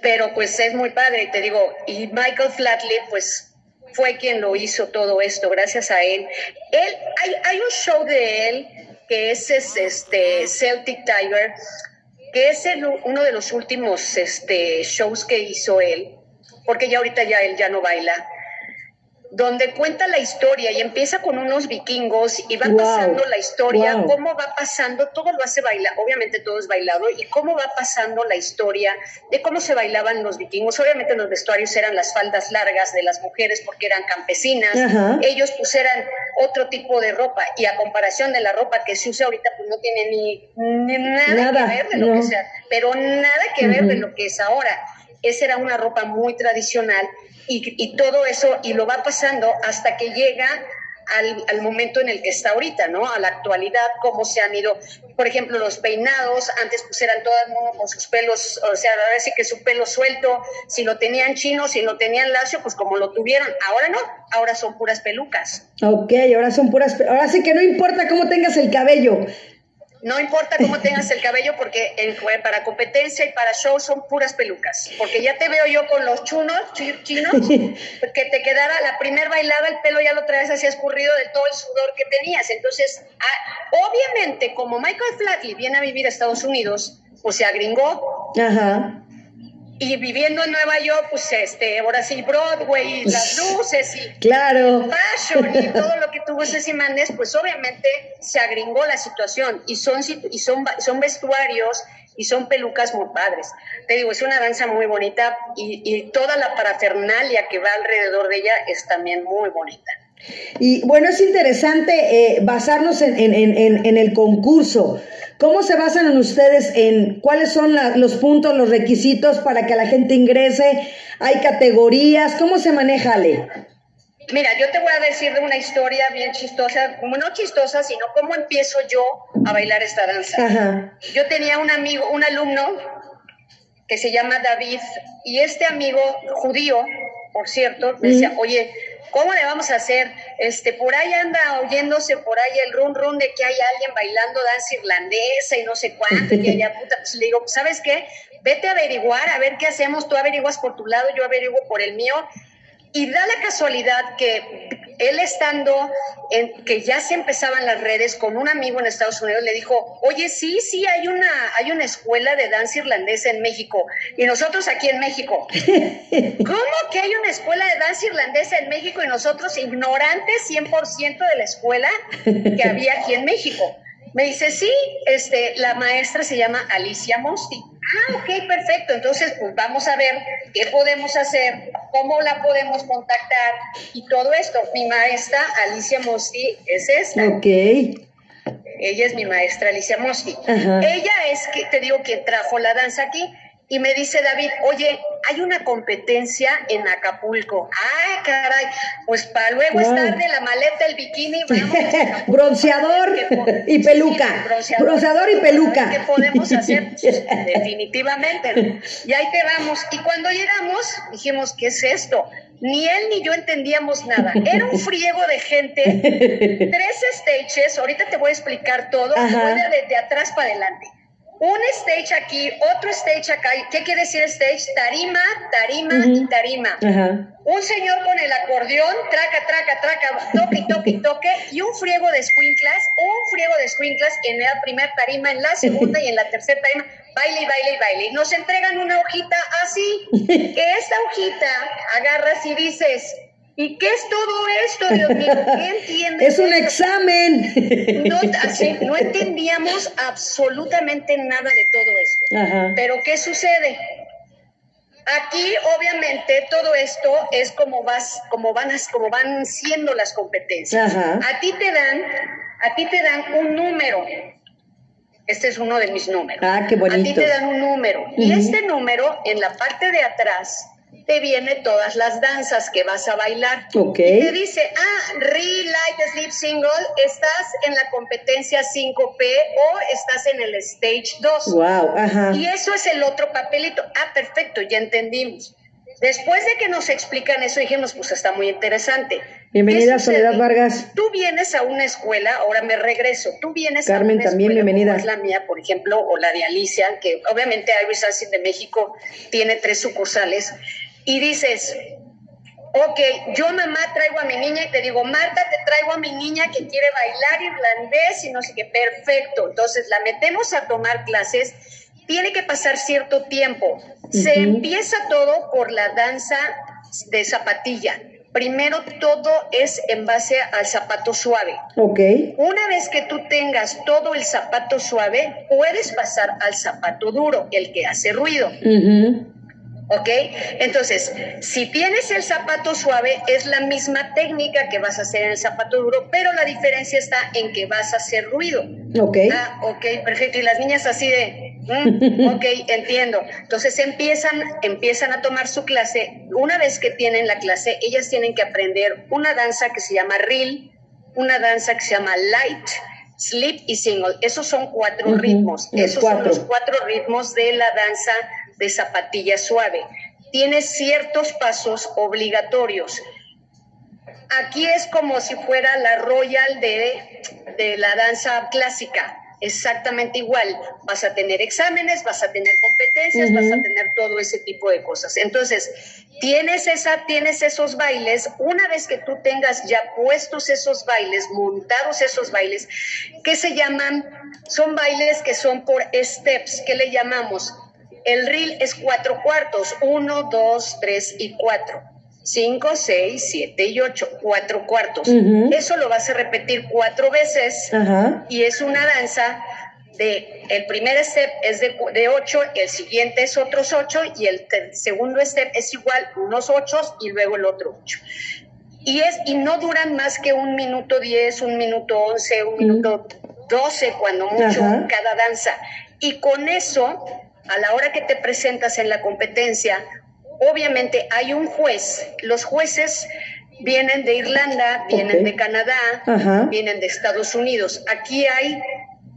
Speaker 3: Pero pues es muy padre, y te digo, y Michael Flatley pues fue quien lo hizo todo esto, gracias a él. Él, hay, hay un show de él que es, es este Celtic Tiger, que es uno de los últimos este, shows que hizo él, porque ya ahorita ya él ya no baila, donde cuenta la historia y empieza con unos vikingos y va pasando la historia, cómo va pasando, todo lo hace bailar, obviamente todo es bailado, y cómo va pasando la historia de cómo se bailaban los vikingos. Obviamente los vestuarios eran las faldas largas de las mujeres porque eran campesinas, ellos pusieran otro tipo de ropa y a comparación de la ropa que se usa ahorita pues no tiene ni, nada, que ver de lo que sea, pero nada que ver de lo que es ahora. Esa era una ropa muy tradicional y, todo eso, y lo va pasando hasta que llega al, momento en el que está ahorita, ¿no? A la actualidad, cómo se han ido, por ejemplo, los peinados, antes pues eran todas con sus pelos, o sea, ahora sí que su pelo suelto, si lo tenían chino, si lo tenían lacio, pues como lo tuvieron, ahora no, ahora son puras pelucas.
Speaker 2: Ok, ahora son puras, ahora sí que no importa cómo tengas el cabello,
Speaker 3: no importa cómo tengas el cabello, porque para competencia y para show son puras pelucas. Porque ya te veo yo con los chunos, chinos, que te quedara la primer bailada, el pelo ya lo traes así escurrido de todo el sudor que tenías. Entonces, obviamente, como Michael Flatley viene a vivir a Estados Unidos, pues se agringó. Ajá y viviendo en Nueva York, pues este, ahora sí Broadway, las luces y
Speaker 2: claro.
Speaker 3: fashion y todo lo que tuvo ese Simanes, pues obviamente se agringó la situación y son y son son vestuarios y son pelucas muy padres. Te digo, es una danza muy bonita y, y toda la parafernalia que va alrededor de ella es también muy bonita.
Speaker 2: Y bueno, es interesante eh, basarnos en, en, en, en, el concurso. ¿Cómo se basan en ustedes en cuáles son los puntos, los requisitos para que la gente ingrese? ¿Hay categorías? ¿Cómo se maneja, Ale?
Speaker 3: Mira, yo te voy a decir de una historia bien chistosa, como no chistosa, sino cómo empiezo yo a bailar esta danza. Yo tenía un amigo, un alumno que se llama David, y este amigo judío, por cierto, me decía, oye, ¿Cómo le vamos a hacer? Este, por ahí anda oyéndose por ahí el run run de que hay alguien bailando danza irlandesa y no sé cuánto, y allá puta, pues le digo, ¿sabes qué? Vete a averiguar, a ver qué hacemos, tú averiguas por tu lado, yo averiguo por el mío, y da la casualidad que él estando en que ya se empezaban las redes con un amigo en Estados Unidos le dijo, "Oye, sí, sí hay una hay una escuela de danza irlandesa en México y nosotros aquí en México." ¿Cómo que hay una escuela de danza irlandesa en México y nosotros ignorantes 100% de la escuela que había aquí en México? Me dice, "Sí, este la maestra se llama Alicia Mosti." Ah, ok, perfecto. Entonces, pues vamos a ver qué podemos hacer, cómo la podemos contactar y todo esto. Mi maestra, Alicia Mosti, es esta.
Speaker 2: Ok.
Speaker 3: Ella es mi maestra, Alicia Mosti. Ella es, que te digo, que trajo la danza aquí. Y me dice David, oye, hay una competencia en Acapulco. Ah, caray, pues para luego estar de la maleta, el bikini,
Speaker 2: vamos bronceador y peluca. bronceador, y peluca.
Speaker 3: ¿Qué podemos hacer? Pues, definitivamente. Y ahí te vamos. Y cuando llegamos, dijimos, ¿qué es esto? Ni él ni yo entendíamos nada. Era un friego de gente, tres stages, ahorita te voy a explicar todo, voy de, de atrás para adelante un stage aquí, otro stage acá. ¿Qué quiere decir stage? Tarima, tarima y tarima. Un señor con el acordeón, traca, traca, traca, toque, toque, toque, y un friego de squinklas, un friego de squinklas en la primera tarima, en la segunda y en la tercera tarima, baile, baile, baile. Nos entregan una hojita así, que esta hojita agarras y dices, ¿Y qué es todo esto, Dios mío? ¿Qué entiendes?
Speaker 2: Es un examen.
Speaker 3: No, no entendíamos absolutamente nada de todo esto. Pero ¿qué sucede? Aquí, obviamente, todo esto es como vas, como van, como van siendo las competencias. A ti te dan, a ti te dan un número. Este es uno de mis números.
Speaker 2: Ah, qué bonito.
Speaker 3: A ti te dan un número. Y este número, en la parte de atrás, te viene todas las danzas que vas a bailar.
Speaker 2: Ok.
Speaker 3: Y te dice, ah, Real Light Sleep Single, estás en la competencia 5P o estás en el Stage 2.
Speaker 2: Wow, ajá.
Speaker 3: Y eso es el otro papelito. Ah, perfecto, ya entendimos. Después de que nos explican eso, dijimos, pues está muy interesante.
Speaker 2: Bienvenida, Soledad Vargas.
Speaker 3: Tú vienes a una escuela, ahora me regreso, tú vienes
Speaker 2: Carmen,
Speaker 3: a una
Speaker 2: también bienvenida.
Speaker 3: es la mía, por ejemplo, o la de Alicia, que obviamente Iris Acid de México tiene tres sucursales, y dices, ok, yo mamá traigo a mi niña y te digo, Marta, te traigo a mi niña que quiere bailar irlandés y no sé qué, perfecto. Entonces la metemos a tomar clases, tiene que pasar cierto tiempo. Se empieza todo por la danza de zapatilla. Primero todo es en base al zapato suave.
Speaker 2: Ok.
Speaker 3: Una vez que tú tengas todo el zapato suave, puedes pasar al zapato duro, el que hace ruido. ¿Ok? Entonces, si tienes el zapato suave, es la misma técnica que vas a hacer en el zapato duro, pero la diferencia está en que vas a hacer ruido.
Speaker 2: Ok.
Speaker 3: Ah, ok, perfecto. Y las niñas así de, mm, ok, entiendo. Entonces empiezan, empiezan a tomar su clase. Una vez que tienen la clase, ellas tienen que aprender una danza que se llama reel, una danza que se llama light, sleep y single. Esos son cuatro ritmos. Esos son los cuatro ritmos de la danza de zapatilla suave. Tiene ciertos pasos obligatorios. Aquí es como si fuera la royal de, de la danza clásica exactamente igual. Vas a tener exámenes, vas a tener competencias, vas a tener todo ese tipo de cosas. Entonces, tienes, esa, tienes esos bailes, una vez que tú tengas ya puestos esos bailes, montados esos bailes, que se llaman, son bailes que son por steps, que le llamamos el reel es cuatro cuartos, uno, dos, tres y cuatro. Cinco, seis, siete y ocho, cuatro cuartos. Eso lo vas a repetir cuatro veces y es una danza de, el primer step es de, de, ocho, el siguiente es otros ocho y el segundo step es igual, unos ocho y luego el otro ocho. Y, es, y no duran más que un minuto diez, un minuto once, un minuto doce, cuando mucho, cada danza. Y con eso a la hora que te presentas en la competencia, obviamente hay un juez. Los jueces vienen de Irlanda, vienen de Canadá, vienen de Estados Unidos. Aquí hay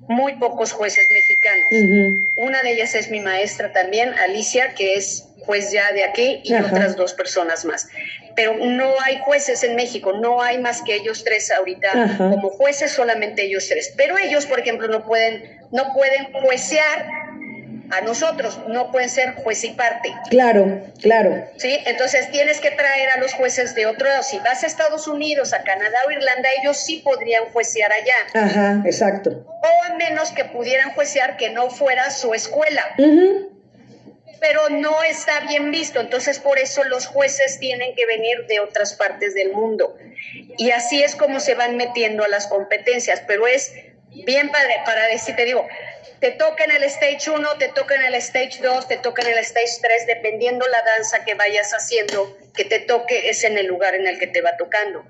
Speaker 3: muy pocos jueces mexicanos. Una de ellas es mi maestra también, Alicia, que es juez ya de aquí, y otras dos personas más. Pero no hay jueces en México, no hay más que ellos tres ahorita como jueces, solamente ellos tres. Pero ellos, por ejemplo, no pueden, no pueden juecear a nosotros, no pueden ser juez y parte.
Speaker 2: Claro, claro.
Speaker 3: Sí, entonces tienes que traer a los jueces de otro lado. Si vas a Estados Unidos, a Canadá o Irlanda, ellos sí podrían juecear allá.
Speaker 2: Ajá, exacto.
Speaker 3: O a menos que pudieran juecear que no fuera su escuela. Pero no está bien visto, entonces por eso los jueces tienen que venir de otras partes del mundo. Y así es como se van metiendo a las competencias, pero es bien padre para decir, te digo, te toca en el stage 1, te toca en el stage 2, te toca en el stage 3, dependiendo la danza que vayas haciendo, que te toque es en el lugar en el que te va tocando.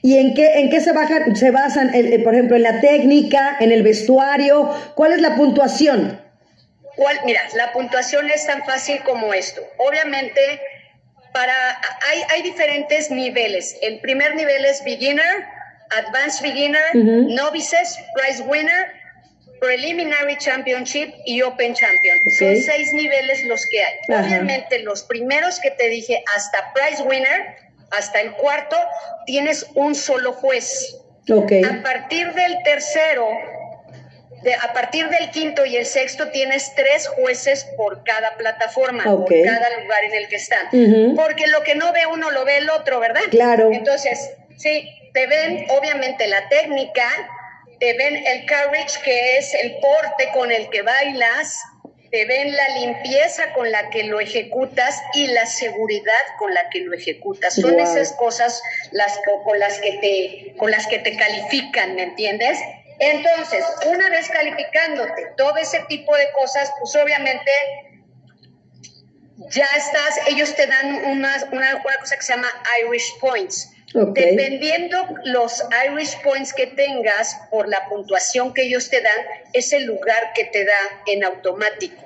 Speaker 2: ¿Y en qué, en qué se, bajan, se basan, por ejemplo, en la técnica, en el vestuario? ¿Cuál es la puntuación?
Speaker 3: ¿Cuál? Mira, la puntuación es tan fácil como esto. Obviamente, para, hay, hay diferentes niveles. El primer nivel es beginner, advanced beginner, novices, prize winner Preliminary Championship y Open Champion. Son seis niveles los que hay. Obviamente los primeros que te dije hasta Prize Winner, hasta el cuarto, tienes un solo juez.
Speaker 2: Okay.
Speaker 3: A partir del tercero, a partir del quinto y el sexto tienes tres jueces por cada plataforma, por cada lugar en el que están. Porque lo que no ve uno lo ve el otro, ¿verdad?
Speaker 2: Claro.
Speaker 3: Entonces, sí, te ven obviamente la técnica, te ven el courage, que es el porte con el que bailas, te ven la limpieza con la que lo ejecutas y la seguridad con la que lo ejecutas. Son esas cosas las, con, las que te, con las que te califican, ¿me entiendes? Entonces, una vez calificándote todo ese tipo de cosas, pues obviamente ya estás, ellos te dan una, una, cosa que se llama Irish Points. Dependiendo los Irish Points que tengas por la puntuación que ellos te dan, es el lugar que te da en automático.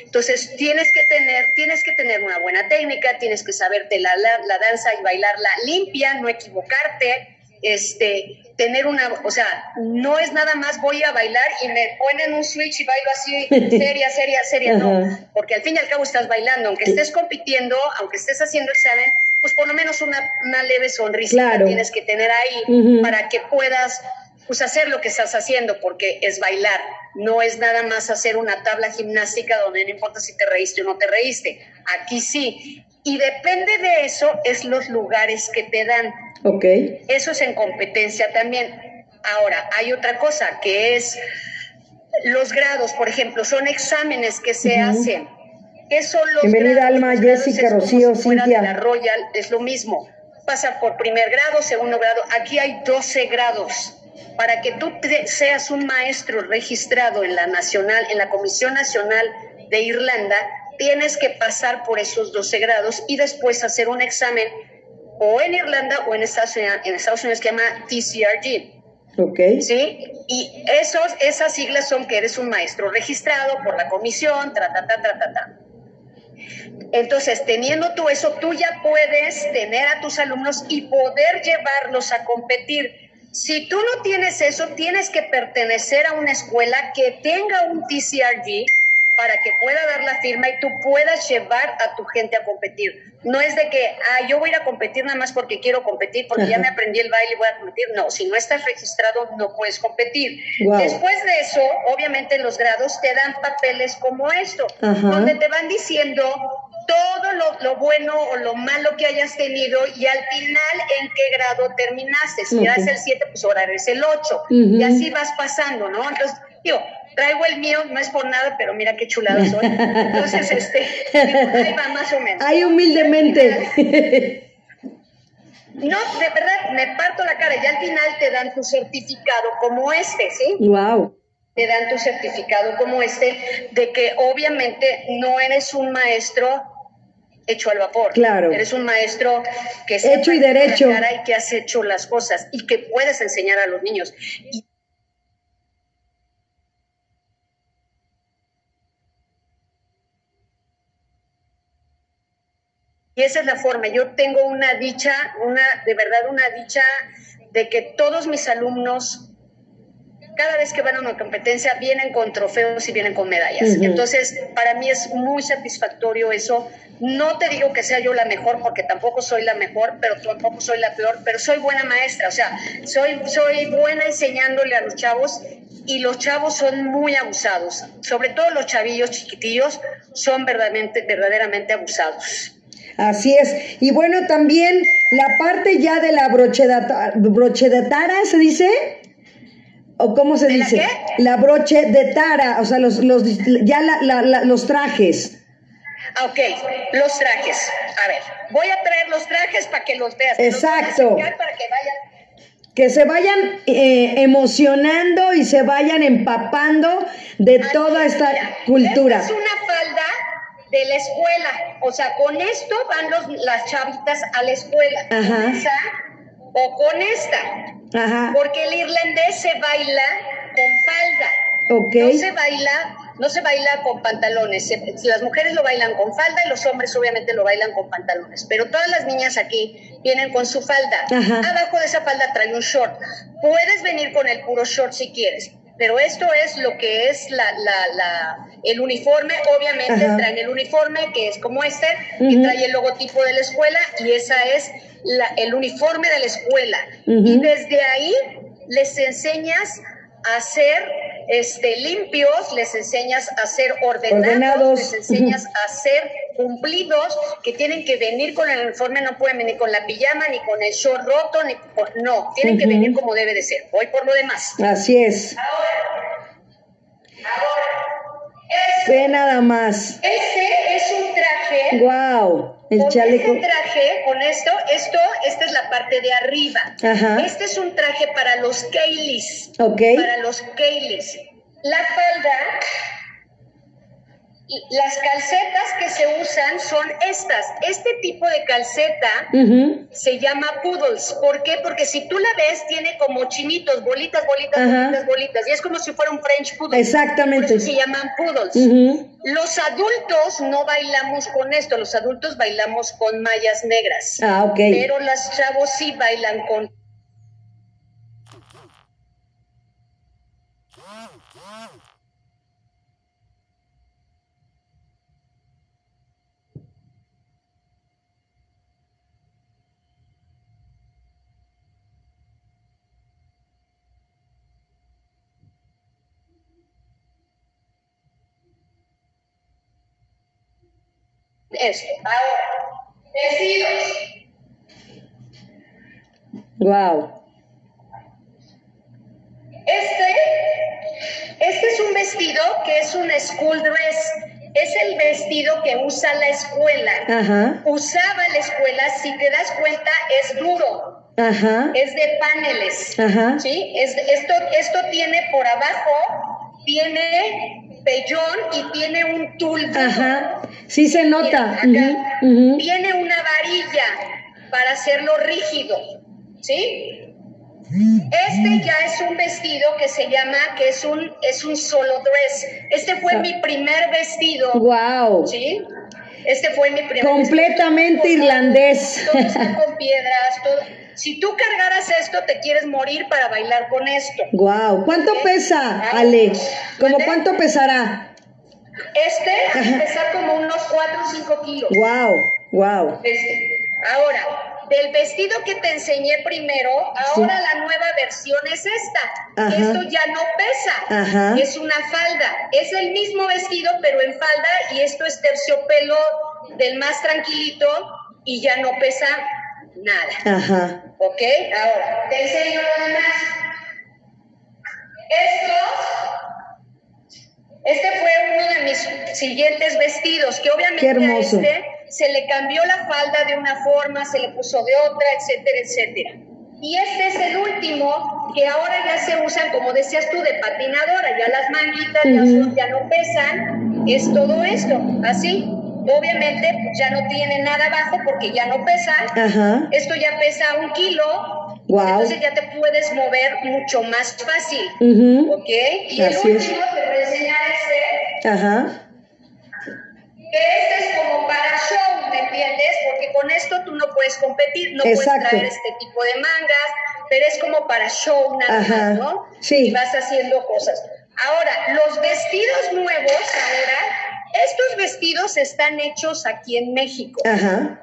Speaker 3: Entonces tienes que tener, tienes que tener una buena técnica, tienes que saberte la, la danza y bailarla limpia, no equivocarte, este, tener una, o sea, no es nada más voy a bailar y me ponen un switch y bailo así, seria, seria, seria, no, porque al fin y al cabo estás bailando, aunque estés compitiendo, aunque estés haciendo examen, pues por lo menos una, leve sonrisa tienes que tener ahí para que puedas pues hacer lo que estás haciendo, porque es bailar, no es nada más hacer una tabla gimnástica donde no importa si te reíste o no te reíste, aquí sí, y depende de eso es los lugares que te dan.
Speaker 2: Ok.
Speaker 3: Eso es en competencia también. Ahora, hay otra cosa que es los grados, por ejemplo, son exámenes que se hacen. ¿Qué son los
Speaker 2: Bienvenida Alma, Jessica, Rocío, Cintia.
Speaker 3: la Royal es lo mismo. Pasa por primer grado, segundo grado. Aquí hay 12 grados. Para que tú seas un maestro registrado en la nacional, en la Comisión Nacional de Irlanda, tienes que pasar por esos 12 grados y después hacer un examen o en Irlanda o en Estados Unidos, en Estados Unidos que se llama TCRG.
Speaker 2: Ok.
Speaker 3: ¿Sí? Y esos, esas siglas son que eres un maestro registrado por la comisión, tra, ta, ta, ta, ta, ta. Entonces, teniendo tú eso, tú ya puedes tener a tus alumnos y poder llevarlos a competir. Si tú no tienes eso, tienes que pertenecer a una escuela que tenga un TCRG para que pueda dar la firma y tú puedas llevar a tu gente a competir. No es de que, ah, yo voy a ir a competir nada más porque quiero competir, porque ya me aprendí el baile y voy a competir. No, si no estás registrado, no puedes competir. Después de eso, obviamente los grados te dan papeles como esto, donde te van diciendo todo lo, bueno o lo malo que hayas tenido y al final en qué grado terminaste. Si eres el 7, pues ahora eres el 8. Y así vas pasando, ¿no? Entonces, digo, traigo el mío, no es por nada, pero mira qué chulado soy. Entonces, este, ahí va más o menos.
Speaker 2: Ahí humildemente.
Speaker 3: No, de verdad, me parto la cara y al final te dan tu certificado como este, ¿sí?
Speaker 2: Wow.
Speaker 3: Te dan tu certificado como este de que obviamente no eres un maestro hecho al vapor.
Speaker 2: Claro.
Speaker 3: Eres un maestro que
Speaker 2: hecho y derecho
Speaker 3: y que has hecho las cosas y que puedes enseñar a los niños. Y Y esa es la forma. Yo tengo una dicha, una, de verdad una dicha de que todos mis alumnos, cada vez que van a una competencia, vienen con trofeos y vienen con medallas. Entonces, para mí es muy satisfactorio eso. No te digo que sea yo la mejor, porque tampoco soy la mejor, pero tampoco soy la peor, pero soy buena maestra. O sea, soy, soy buena enseñándole a los chavos y los chavos son muy abusados. Sobre todo los chavillos chiquitillos son verdaderamente, verdaderamente abusados.
Speaker 2: Así es. Y bueno, también la parte ya de la broche de tara, ¿se dice? ¿O cómo se dice? La, broche de tara, o sea, los, los, ya los trajes.
Speaker 3: Ah, ok, los trajes. A ver, voy a traer los trajes para que los veas.
Speaker 2: Exacto.
Speaker 3: para que vayan
Speaker 2: que se vayan eh, emocionando y se vayan empapando de toda esta cultura.
Speaker 3: es una falda de la escuela. O sea, con esto van los, las chavitas a la escuela.
Speaker 2: Ajá.
Speaker 3: o con esta.
Speaker 2: Ajá.
Speaker 3: Porque el irlandés se baila con falda.
Speaker 2: Okay.
Speaker 3: No se baila, no se baila con pantalones. las mujeres lo bailan con falda y los hombres obviamente lo bailan con pantalones. Pero todas las niñas aquí vienen con su falda.
Speaker 2: Ajá.
Speaker 3: Abajo de esa falda trae un short. Puedes venir con el puro short si quieres pero esto es lo que es la, la, la el uniforme, obviamente traen el uniforme que es como este, que trae el logotipo de la escuela y esa es la, el uniforme de la escuela. Y desde ahí les enseñas a hacer este, limpios, les enseñas a ser ordenados,
Speaker 2: Ordenados.
Speaker 3: les enseñas a ser cumplidos, que tienen que venir con el uniforme, no pueden venir con la pijama, ni con el short roto, ni con- no, tienen que venir como debe de ser. Voy por lo demás.
Speaker 2: Así es. Ve nada más.
Speaker 3: Este es un traje.
Speaker 2: Wow. El
Speaker 3: Con
Speaker 2: chaleco.
Speaker 3: este traje, con esto, esto, esta es la parte de arriba.
Speaker 2: Ajá.
Speaker 3: Este es un traje para los Keilis.
Speaker 2: Ok.
Speaker 3: Para los Keilis. La falda, las calcetas que se usan son estas. Este tipo de calceta se llama poodles. ¿Por qué? Porque si tú la ves, tiene como chinitos, bolitas, bolitas,
Speaker 2: Ajá.
Speaker 3: bolitas, bolitas. Y es como si fuera un French poodle.
Speaker 2: Exactamente.
Speaker 3: Por eso se llaman poodles. Los adultos no bailamos con esto, los adultos bailamos con mallas negras.
Speaker 2: Ah, ok.
Speaker 3: Pero las chavos sí bailan con esto. Ahora, vestidos.
Speaker 2: Wow.
Speaker 3: Este, este es un vestido que es un school dress. Es el vestido que usa la escuela.
Speaker 2: Ajá.
Speaker 3: Usaba la escuela, si te das cuenta, es duro.
Speaker 2: Ajá.
Speaker 3: Es de paneles.
Speaker 2: Ajá.
Speaker 3: ¿Sí? Es, esto, esto tiene por abajo, tiene pellón y tiene un tul.
Speaker 2: Ajá. Sí se nota.
Speaker 3: Acá. Tiene una varilla para hacerlo rígido. ¿Sí? Este ya es un vestido que se llama, que es un, es un solo dress. Este fue
Speaker 2: Ah.
Speaker 3: mi primer vestido.
Speaker 2: Wow.
Speaker 3: ¿Sí? Este fue mi primer
Speaker 2: Completamente
Speaker 3: vestido.
Speaker 2: irlandés.
Speaker 3: Todo está con piedras, todo. Si tú cargaras esto, te quieres morir para bailar con esto.
Speaker 2: Wow. ¿Cuánto
Speaker 3: Ok.
Speaker 2: pesa, Ale? ¿Cómo cuánto pesará?
Speaker 3: Este
Speaker 2: Ajá.
Speaker 3: va a pesar como unos 4 o 5 kilos.
Speaker 2: Wow. Wow.
Speaker 3: Este. Ahora, del vestido que te enseñé primero, ahora la nueva versión es esta.
Speaker 2: Ajá.
Speaker 3: Esto ya no pesa.
Speaker 2: Ajá.
Speaker 3: Es una falda. Es el mismo vestido, pero en falda, y esto es terciopelo del más tranquilito y ya no pesa nada.
Speaker 2: Ajá.
Speaker 3: ¿Ok? Ahora, te enseño nada más. Estos, este fue uno de mis siguientes vestidos, que obviamente a este se le cambió la falda de una forma, se le puso de otra, etcétera, etcétera. Y este es el último, que ahora ya se usan, como decías tú, de patinadora, ya las manguitas ya, son- ya no pesan, es todo esto, así. Obviamente ya no tiene nada abajo porque ya no pesa,
Speaker 2: Ajá.
Speaker 3: esto ya pesa un kilo, entonces ya te puedes mover mucho más fácil,
Speaker 2: Ujú.
Speaker 3: ¿ok? Y el
Speaker 2: es.
Speaker 3: último te voy a enseñar este,
Speaker 2: Ajá.
Speaker 3: que este es como para show, ¿me entiendes? Porque con esto tú no puedes competir, no
Speaker 2: Exacto.
Speaker 3: puedes traer este tipo de mangas, pero es como para show nada
Speaker 2: Ajá.
Speaker 3: más, ¿no?
Speaker 2: Sí.
Speaker 3: Y vas haciendo cosas. Ahora, los vestidos nuevos ahora, estos vestidos están hechos aquí en México.
Speaker 2: Ajá.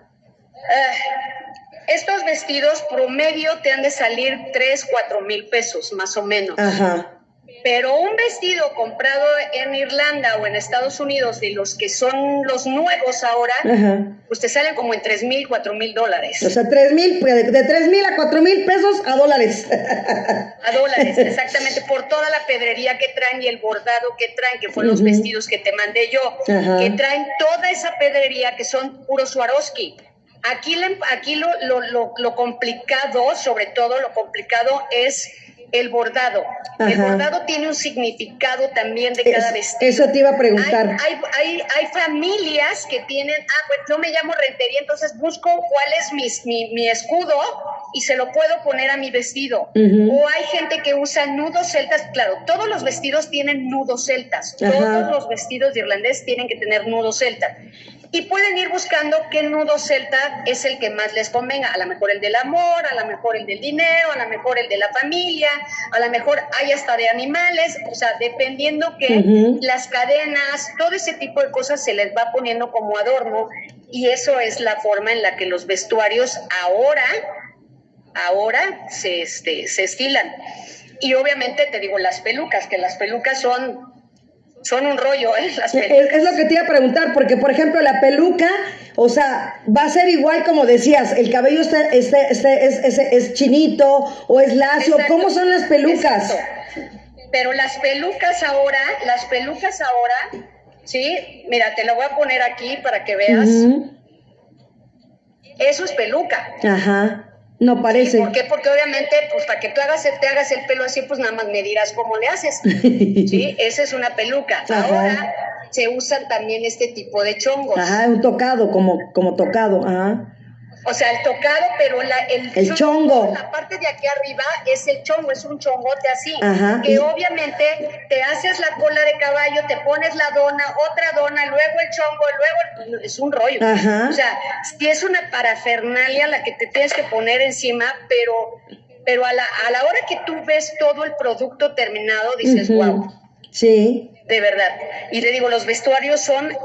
Speaker 3: Ah, estos vestidos promedio te han de salir 3, 4 mil pesos, más o menos.
Speaker 2: Ajá.
Speaker 3: Pero un vestido comprado en Irlanda o en Estados Unidos, de los que son los nuevos ahora,
Speaker 2: Ajá.
Speaker 3: pues te salen como en 3 mil, 4 mil dólares.
Speaker 2: O sea, tres mil, de, de tres mil a cuatro mil pesos a dólares.
Speaker 3: A dólares, exactamente, por toda la pedrería que traen y el bordado que traen, que fueron los
Speaker 2: Ujú.
Speaker 3: vestidos que te mandé yo,
Speaker 2: Ajá.
Speaker 3: que traen toda esa pedrería que son puro Swarovski. Aquí, aquí lo, lo, lo, lo complicado, sobre todo lo complicado es el bordado. El bordado tiene un significado también de
Speaker 2: Es-
Speaker 3: cada vestido.
Speaker 2: eso te iba a preguntar.
Speaker 3: hay, hay, hay familias que tienen, ah, pues yo me llamo rentería, entonces busco cuál es mi, mi, mi escudo y se lo puedo poner a mi vestido. O hay gente que usa nudos celtas, claro, todos los vestidos tienen nudos celtas,
Speaker 2: Ajá.
Speaker 3: todos los vestidos de irlandés tienen que tener nudos celtas. Y pueden ir buscando qué nudo celta es el que más les convenga. A lo mejor el del amor, a lo mejor el del dinero, a lo mejor el de la familia, a lo mejor hay hasta de animales, o sea, dependiendo que las cadenas, todo ese tipo de cosas se les va poniendo como adorno y eso es la forma en la que los vestuarios ahora, ahora se, este, se estilan. y obviamente te digo las pelucas, que las pelucas son son un rollo, ¿eh? Las
Speaker 2: es, es, lo que te iba a preguntar, porque por ejemplo la peluca, o sea, va a ser igual como decías, el cabello está, este, este, es, es, es, chinito o es lacio, Exacto. ¿cómo son las pelucas?
Speaker 3: Exacto. Pero las pelucas ahora, las pelucas ahora, sí, mira, te lo voy a poner aquí para que veas. Uh -huh. Eso es peluca.
Speaker 2: Ajá. No parece.
Speaker 3: ¿Sí? ¿Por qué? Porque obviamente, pues para que tú hagas, te hagas el pelo así, pues nada más me dirás cómo le haces. ¿Sí? Esa es una peluca. Ajá. Ahora se usan también este tipo de chongos.
Speaker 2: Ajá, un tocado, como, como tocado. Ajá.
Speaker 3: O sea, el tocado, pero la, el,
Speaker 2: el chongo,
Speaker 3: La parte de aquí arriba es el chongo, es un chongote así. Ajá. Que obviamente te haces la cola de caballo, te pones la dona, otra dona, luego el chongo, luego el, es un rollo.
Speaker 2: Ajá.
Speaker 3: O sea, sí es una parafernalia la que te tienes que poner encima, pero, pero a, la, a la hora que tú ves todo el producto terminado, dices, uh -huh. wow.
Speaker 2: Sí.
Speaker 3: De verdad. Y te digo, los vestuarios son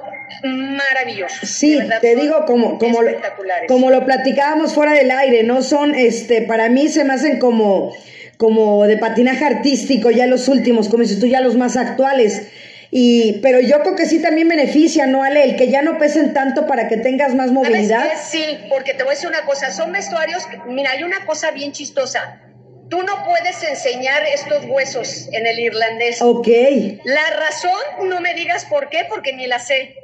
Speaker 3: maravillosos.
Speaker 2: Sí, verdad, te digo como como lo, como lo platicábamos fuera del aire, no son este para mí se me hacen como como de patinaje artístico ya los últimos, como dices tú ya los más actuales. Y, pero yo creo que sí también beneficia, ¿no, Ale? El que ya no pesen tanto para que tengas más movilidad.
Speaker 3: Sí, porque te voy a decir una cosa, son vestuarios, mira, hay una cosa bien chistosa. Tú no puedes enseñar estos huesos en el irlandés.
Speaker 2: Ok.
Speaker 3: La razón, no me digas por qué, porque ni la sé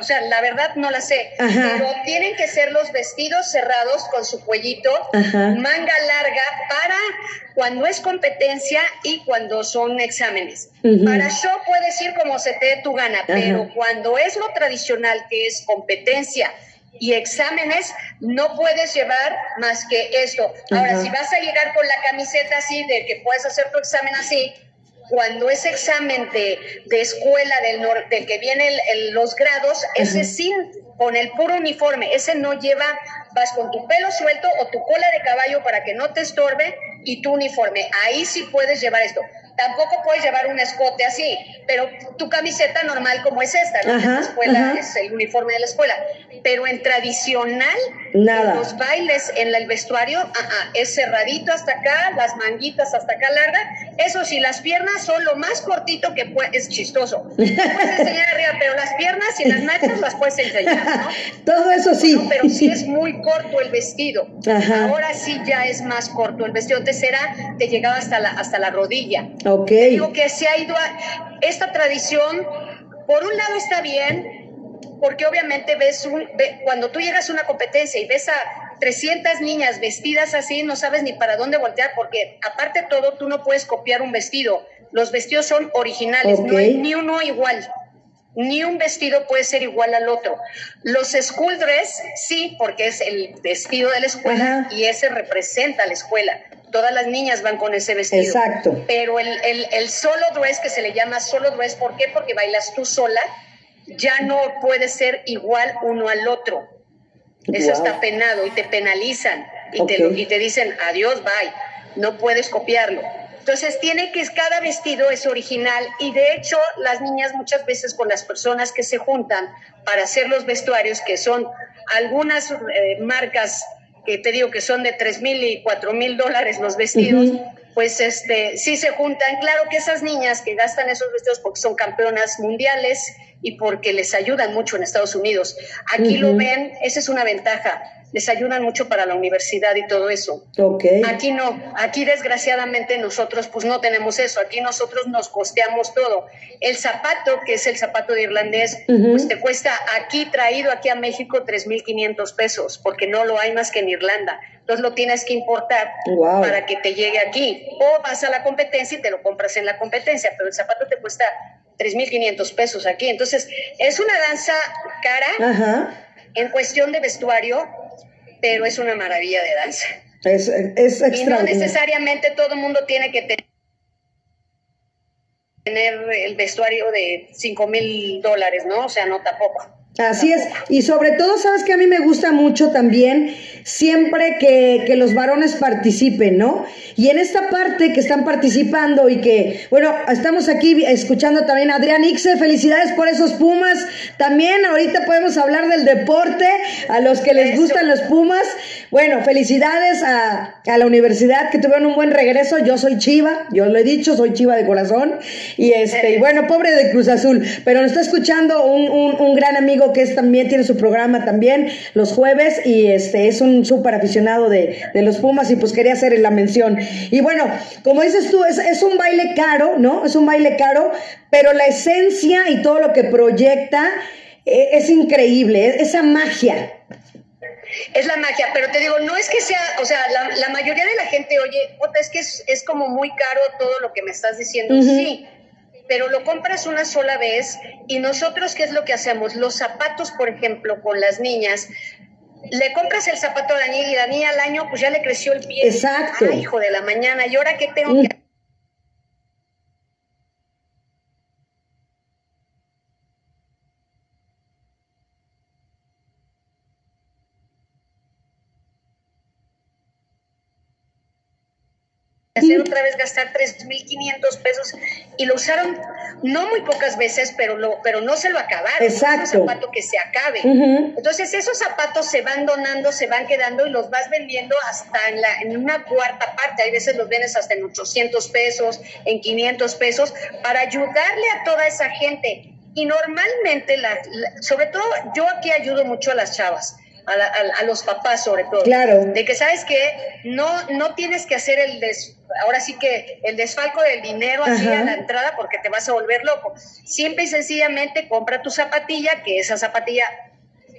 Speaker 3: o sea, la verdad no la sé,
Speaker 2: Ajá.
Speaker 3: pero tienen que ser los vestidos cerrados con su cuellito,
Speaker 2: Ajá.
Speaker 3: manga larga para cuando es competencia y cuando son exámenes.
Speaker 2: Uh -huh.
Speaker 3: Para show puedes ir como se te dé tu gana,
Speaker 2: Ajá.
Speaker 3: pero cuando es lo tradicional que es competencia y exámenes, no puedes llevar más que esto. Ahora, si vas a llegar con la camiseta así de que puedes hacer tu examen así, cuando es examen de, de escuela del norte, del que vienen los grados, uh -huh. ese sí, con el puro uniforme, ese no lleva, vas con tu pelo suelto o tu cola de caballo para que no te estorbe y tu uniforme. Ahí sí puedes llevar esto. Tampoco puedes llevar un escote así, pero tu camiseta normal como es esta, ¿no?
Speaker 2: Ajá,
Speaker 3: la escuela
Speaker 2: ajá.
Speaker 3: es el uniforme de la escuela. Pero en tradicional,
Speaker 2: Nada.
Speaker 3: En los bailes, en el vestuario, ajá, es cerradito hasta acá, las manguitas hasta acá larga. Eso sí, las piernas son lo más cortito que puede, es chistoso. Puedes enseñar arriba, pero las piernas y las nachas las puedes enseñar, ¿no?
Speaker 2: Todo eso sí.
Speaker 3: No, pero sí es muy corto el vestido.
Speaker 2: Ajá.
Speaker 3: Ahora sí ya es más corto el vestido. Antes era, te llegaba hasta la, hasta la rodilla.
Speaker 2: Ok.
Speaker 3: Te digo que se ha ido a esta tradición, por un lado está bien, porque obviamente ves un, ve, cuando tú llegas a una competencia y ves a 300 niñas vestidas así, no sabes ni para dónde voltear, porque aparte de todo, tú no puedes copiar un vestido. Los vestidos son originales,
Speaker 2: okay.
Speaker 3: no hay ni uno igual. Ni un vestido puede ser igual al otro. Los school dress, sí, porque es el vestido de la escuela
Speaker 2: Ajá.
Speaker 3: y ese representa a la escuela. Todas las niñas van con ese vestido.
Speaker 2: Exacto.
Speaker 3: Pero el, el, el solo dress, que se le llama solo dress, ¿por qué? Porque bailas tú sola, ya no puede ser igual uno al otro. Eso wow. está penado y te penalizan y, okay. te y te dicen adiós, bye. No puedes copiarlo. Entonces tiene que cada vestido es original y de hecho las niñas muchas veces con las personas que se juntan para hacer los vestuarios, que son algunas eh, marcas que te digo que son de tres mil y cuatro mil dólares los vestidos, uh -huh. Pues este sí se juntan. Claro que esas niñas que gastan esos vestidos porque son campeonas mundiales y porque les ayudan mucho en Estados Unidos. Aquí uh -huh. lo ven, esa es una ventaja les ayudan mucho para la universidad y todo eso.
Speaker 2: Okay.
Speaker 3: Aquí no, aquí desgraciadamente nosotros pues no tenemos eso, aquí nosotros nos costeamos todo. El zapato, que es el zapato de irlandés, uh -huh. pues te cuesta aquí traído aquí a México 3.500 pesos, porque no lo hay más que en Irlanda. Entonces lo tienes que importar
Speaker 2: wow.
Speaker 3: para que te llegue aquí. O vas a la competencia y te lo compras en la competencia, pero el zapato te cuesta 3.500 pesos aquí. Entonces es una danza cara. En cuestión de vestuario, pero es una maravilla de danza.
Speaker 2: Es, es
Speaker 3: y no necesariamente todo el mundo tiene que tener el vestuario de 5 mil dólares, ¿no? O sea, no tampoco.
Speaker 2: Así es, y sobre todo, sabes que a mí me gusta mucho también siempre que, que, los varones participen, ¿no? Y en esta parte que están participando y que, bueno, estamos aquí escuchando también a Adrián Ixe, felicidades por esos Pumas. También ahorita podemos hablar del deporte, a los que les gustan los Pumas. Bueno, felicidades a, a, la universidad que tuvieron un buen regreso. Yo soy Chiva, yo lo he dicho, soy Chiva de corazón. Y este, y bueno, pobre de Cruz Azul, pero nos está escuchando un, un, un gran amigo que es también, tiene su programa también los jueves y este es un súper aficionado de, de, los Pumas y pues quería hacer la mención. Y bueno, como dices tú, es, es un baile caro, ¿no? Es un baile caro, pero la esencia y todo lo que proyecta eh, es increíble, esa magia.
Speaker 3: Es la magia, pero te digo, no es que sea, o sea, la, la mayoría de la gente, oye, es que es, es, como muy caro todo lo que me estás diciendo. Uh -huh. Sí, pero lo compras una sola vez y nosotros, ¿qué es lo que hacemos? Los zapatos, por ejemplo, con las niñas, le compras el zapato a la niña y la niña al año pues ya le creció el pie.
Speaker 2: Exacto.
Speaker 3: Ay, hijo de la mañana, ¿y ahora qué tengo que hacer otra vez gastar 3.500 pesos y lo usaron no muy pocas veces, pero lo pero no se lo acabaron.
Speaker 2: Exacto.
Speaker 3: Es un zapato que se acabe. Uh -huh. Entonces esos zapatos se van donando, se van quedando y los vas vendiendo hasta en, la, en una cuarta parte. Hay veces los vendes hasta en 800 pesos, en 500 pesos, para ayudarle a toda esa gente. Y normalmente, la, la, sobre todo, yo aquí ayudo mucho a las chavas a, la, a, a, los papás sobre todo.
Speaker 2: Claro.
Speaker 3: De que sabes que no, no tienes que hacer el des, ahora sí que el desfalco del dinero así Ajá. a la entrada porque te vas a volver loco. Simple y sencillamente compra tu zapatilla, que esa zapatilla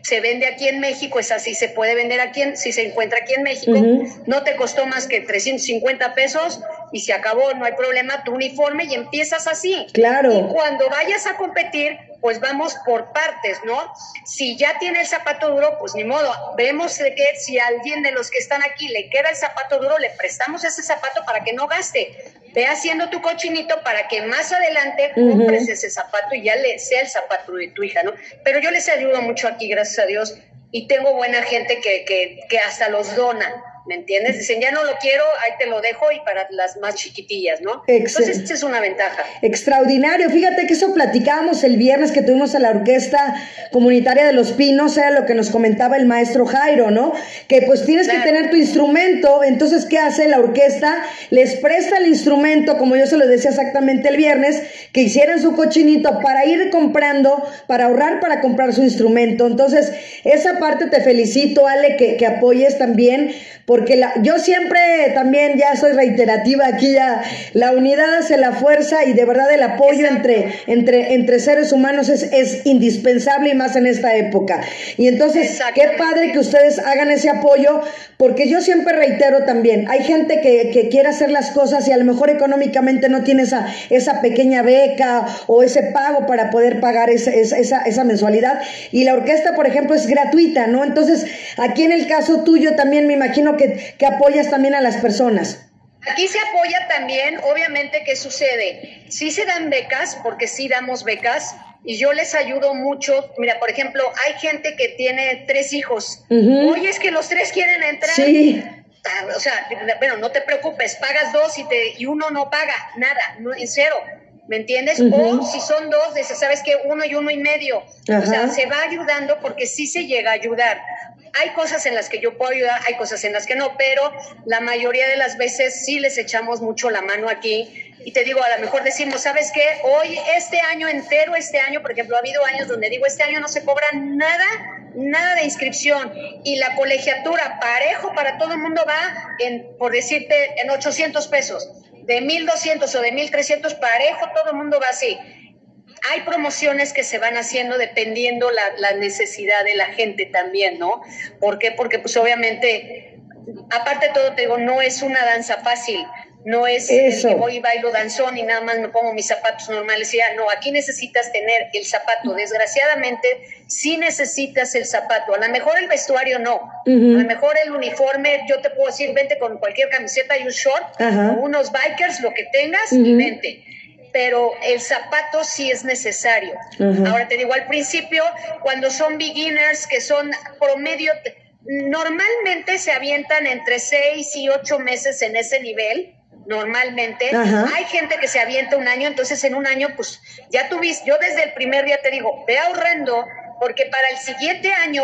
Speaker 3: se vende aquí en México, es así, se puede vender aquí, en, si se encuentra aquí en México, uh -huh. no te costó más que 350 pesos y se acabó, no hay problema, tu uniforme y empiezas así.
Speaker 2: Claro.
Speaker 3: Y cuando vayas a competir, pues vamos por partes, ¿no? Si ya tiene el zapato duro, pues ni modo, vemos de que si a alguien de los que están aquí le queda el zapato duro, le prestamos ese zapato para que no gaste. Ve haciendo tu cochinito para que más adelante uh -huh. compres ese zapato y ya le sea el zapato de tu hija, ¿no? Pero yo les ayudo mucho aquí, gracias a Dios, y tengo buena gente que, que, que hasta los dona. ¿Me entiendes? Dicen, ya no lo quiero, ahí te lo dejo y para las más chiquitillas, ¿no? Entonces, esa es una ventaja.
Speaker 2: Extraordinario. Fíjate que eso platicábamos el viernes que tuvimos a la Orquesta Comunitaria de los Pinos, era lo que nos comentaba el maestro Jairo, ¿no? Que pues tienes claro. que tener tu instrumento, entonces, ¿qué hace la orquesta? Les presta el instrumento, como yo se lo decía exactamente el viernes, que hicieran su cochinito para ir comprando, para ahorrar para comprar su instrumento. Entonces, esa parte te felicito, Ale, que, que apoyes también, porque la, yo siempre también ya soy reiterativa aquí ya, la unidad hace la fuerza y de verdad el apoyo entre, entre, entre seres humanos es, es indispensable y más en esta época. Y entonces, qué padre que ustedes hagan ese apoyo, porque yo siempre reitero también, hay gente que, que quiere hacer las cosas y a lo mejor económicamente no tiene esa, esa pequeña beca o ese pago para poder pagar ese, esa, esa mensualidad. Y la orquesta, por ejemplo, es gratuita, ¿no? Entonces, aquí en el caso tuyo también me imagino que, que apoyas también a las personas.
Speaker 3: Aquí se apoya también, obviamente, ¿qué sucede? Sí se dan becas, porque sí damos becas, y yo les ayudo mucho. Mira, por ejemplo, hay gente que tiene tres hijos. Uh -huh. Oye, es que los tres quieren entrar.
Speaker 2: Sí.
Speaker 3: O sea, bueno, no te preocupes, pagas dos y, te, y uno no paga nada, no, en cero. ¿Me entiendes? Uh -huh. O si son dos, ¿sabes qué? Uno y uno y medio. O sea, se va ayudando porque sí se llega a ayudar. Hay cosas en las que yo puedo ayudar, hay cosas en las que no, pero la mayoría de las veces sí les echamos mucho la mano aquí. Y te digo, a lo mejor decimos, ¿sabes qué? Hoy, este año entero, este año, por ejemplo, ha habido años donde digo, este año no se cobra nada, nada de inscripción. Y la colegiatura parejo para todo el mundo va, en, por decirte, en 800 pesos. De 1200 o de 1300 parejo, todo el mundo va así hay promociones que se van haciendo dependiendo la, la, necesidad de la gente también, ¿no? ¿Por qué? Porque pues obviamente, aparte de todo, te digo, no es una danza fácil, no es
Speaker 2: Eso.
Speaker 3: que voy y bailo danzón y nada más me pongo mis zapatos normales y ya, no, aquí necesitas tener el zapato, desgraciadamente sí necesitas el zapato, a lo mejor el vestuario no, uh -huh. a lo mejor el uniforme, yo te puedo decir, vente con cualquier camiseta y un short, uh -huh. unos bikers, lo que tengas uh -huh. y vente pero el zapato sí es necesario. Ahora te digo, al principio, cuando son beginners, que son promedio, normalmente se avientan entre seis y ocho meses en ese nivel, normalmente. Hay gente que se avienta un año, entonces en un año, pues ya tuviste, yo desde el primer día te digo, ve ahorrando, porque para el siguiente año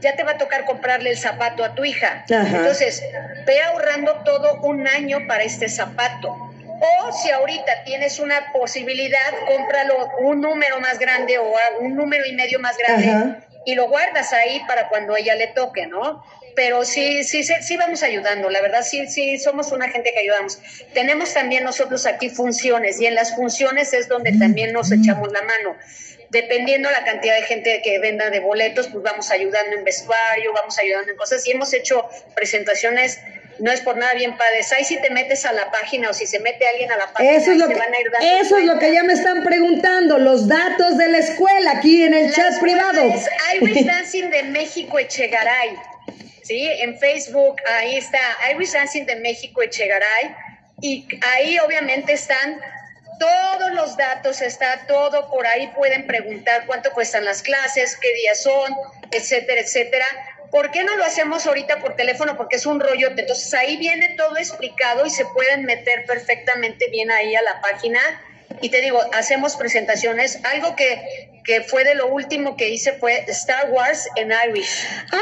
Speaker 3: ya te va a tocar comprarle el zapato a tu hija. Entonces, ve ahorrando todo un año para este zapato. O si ahorita tienes una posibilidad, cómpralo un número más grande o un número y medio más grande y lo guardas ahí para cuando ella le toque, ¿no? Pero sí, sí, sí, sí vamos ayudando, la verdad, sí, sí, somos una gente que ayudamos. Tenemos también nosotros aquí funciones y en las funciones es donde también nos echamos la mano. Dependiendo la cantidad de gente que venda de boletos, pues vamos ayudando en vestuario, vamos ayudando en cosas y hemos hecho presentaciones no es por nada bien padres. Ahí si te metes a la página o si se mete alguien a la página,
Speaker 2: eso es lo, que, van a ir eso es lo que ya me están preguntando, los datos de la escuela aquí en el chat privado. Es
Speaker 3: Irish Dancing de México Echegaray. ¿Sí? En Facebook, ahí está Irish Dancing de México Echegaray. Y ahí obviamente están todos los datos, está todo por ahí, pueden preguntar cuánto cuestan las clases, qué días son, etcétera, etcétera. ¿Por qué no lo hacemos ahorita por teléfono? Porque es un rollo. Entonces ahí viene todo explicado y se pueden meter perfectamente bien ahí a la página. Y te digo, hacemos presentaciones. Algo que, que fue de lo último que hice fue Star Wars en Irish. ¡Ah!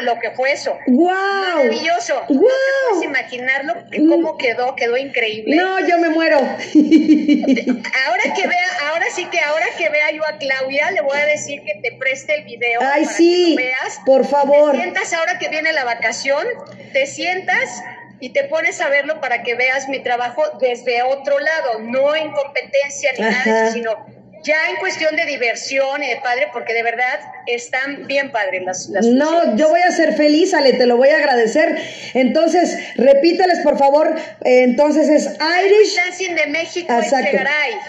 Speaker 3: lo que fue eso.
Speaker 2: ¡Wow!
Speaker 3: Maravilloso.
Speaker 2: ¡Wow!
Speaker 3: No puedes imaginarlo cómo quedó, quedó increíble.
Speaker 2: No, yo me muero. ahora
Speaker 3: que vea, ahora sí que ahora que vea yo a Claudia, le voy a decir que te preste el video.
Speaker 2: Ay, sí. veas. Por favor.
Speaker 3: Te sientas ahora que viene la vacación, te sientas y te pones a verlo para que veas mi trabajo desde otro lado, no en competencia ni nada, sino ya en cuestión de diversión y de padre, porque de verdad están bien padres las, las
Speaker 2: No, yo voy a ser feliz, Ale, te lo voy a agradecer. Entonces, repíteles, por favor. entonces es Irish.
Speaker 3: Dancing de México. Exacto.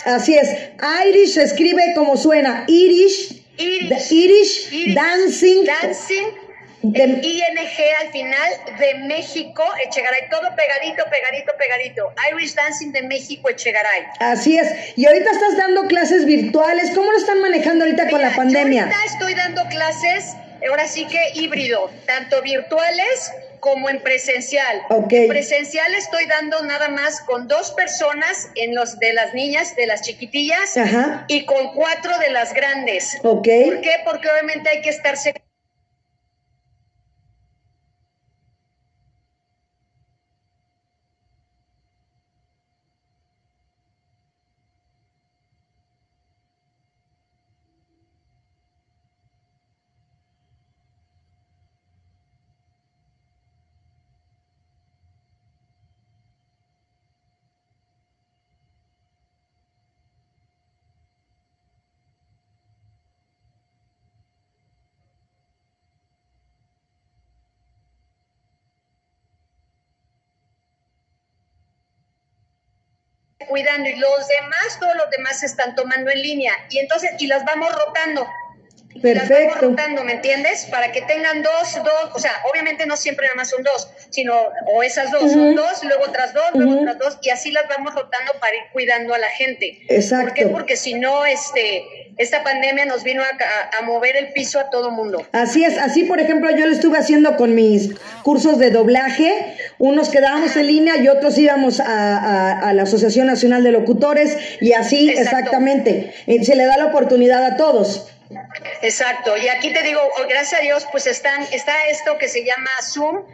Speaker 2: Así es. Irish se escribe como suena. Irish. Irish. Irish, Dancing.
Speaker 3: Dancing el ING al final de México, Echegaray, todo pegadito, pegadito, pegadito. Irish Dancing de México, Echegaray.
Speaker 2: Así es. Y ahorita estás dando clases virtuales. ¿Cómo lo están manejando ahorita con la pandemia?
Speaker 3: ahorita estoy dando clases, ahora sí que híbrido, tanto virtuales como en presencial.
Speaker 2: Okay.
Speaker 3: presencial estoy dando nada más con dos personas en los de las niñas, de las chiquitillas, y con cuatro de las grandes.
Speaker 2: Okay.
Speaker 3: ¿Por qué? Porque obviamente hay que estarse cuidando y los demás, todos los demás se están tomando en línea y entonces, y las vamos rotando.
Speaker 2: Perfecto. Las
Speaker 3: rotando, ¿me entiendes? Para que tengan dos, dos, o sea, obviamente no siempre nada más son dos, sino, o esas dos, son dos, luego otras dos, luego otras dos, y así las vamos rotando para ir cuidando a la gente.
Speaker 2: Exacto.
Speaker 3: ¿Por qué? Porque si no, este, esta pandemia nos vino a, mover el piso a todo mundo.
Speaker 2: Así es, así por ejemplo yo lo estuve haciendo con mis cursos de doblaje, unos quedábamos en línea y otros íbamos a, la Asociación Nacional de Locutores y así exactamente, eh, se le da la oportunidad a todos.
Speaker 3: Exacto, y aquí te digo, oh, gracias a Dios, pues están, está esto que se llama Zoom,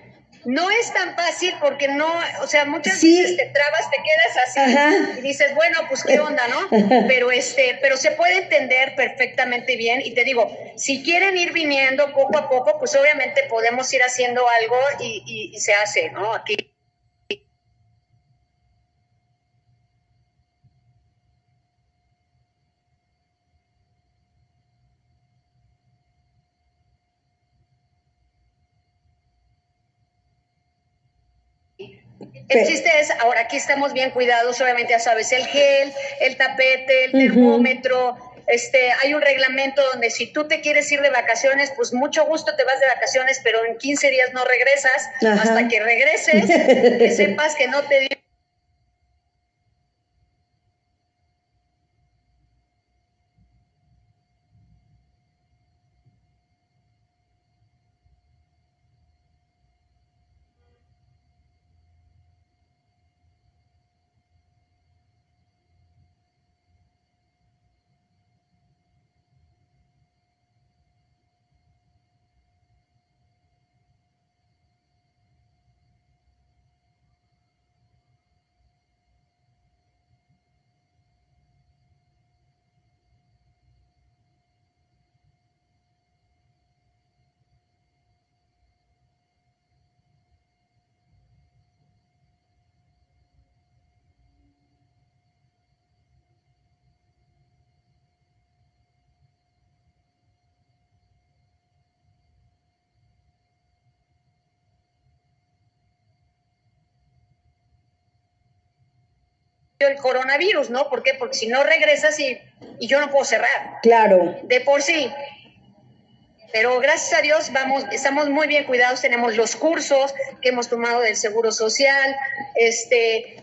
Speaker 3: no es tan fácil porque no, o sea, muchas veces te trabas, te quedas así y dices, bueno, pues qué onda, ¿no? Pero este, pero se puede entender perfectamente bien. Y te digo, si quieren ir viniendo poco a poco, pues obviamente podemos ir haciendo algo y, y se hace, ¿no? Aquí El chiste es, ahora aquí estamos bien cuidados, obviamente ya sabes, el gel, el tapete, el termómetro, este, hay un reglamento donde si tú te quieres ir de vacaciones, pues mucho gusto te vas de vacaciones, pero en 15 días no regresas, hasta que regreses, que sepas que no te dio el coronavirus, ¿no? ¿Por qué? Porque si no regresas y, y yo no puedo cerrar.
Speaker 2: Claro.
Speaker 3: De por sí. Pero gracias a Dios vamos, estamos muy bien cuidados, tenemos los cursos que hemos tomado del Seguro Social, este,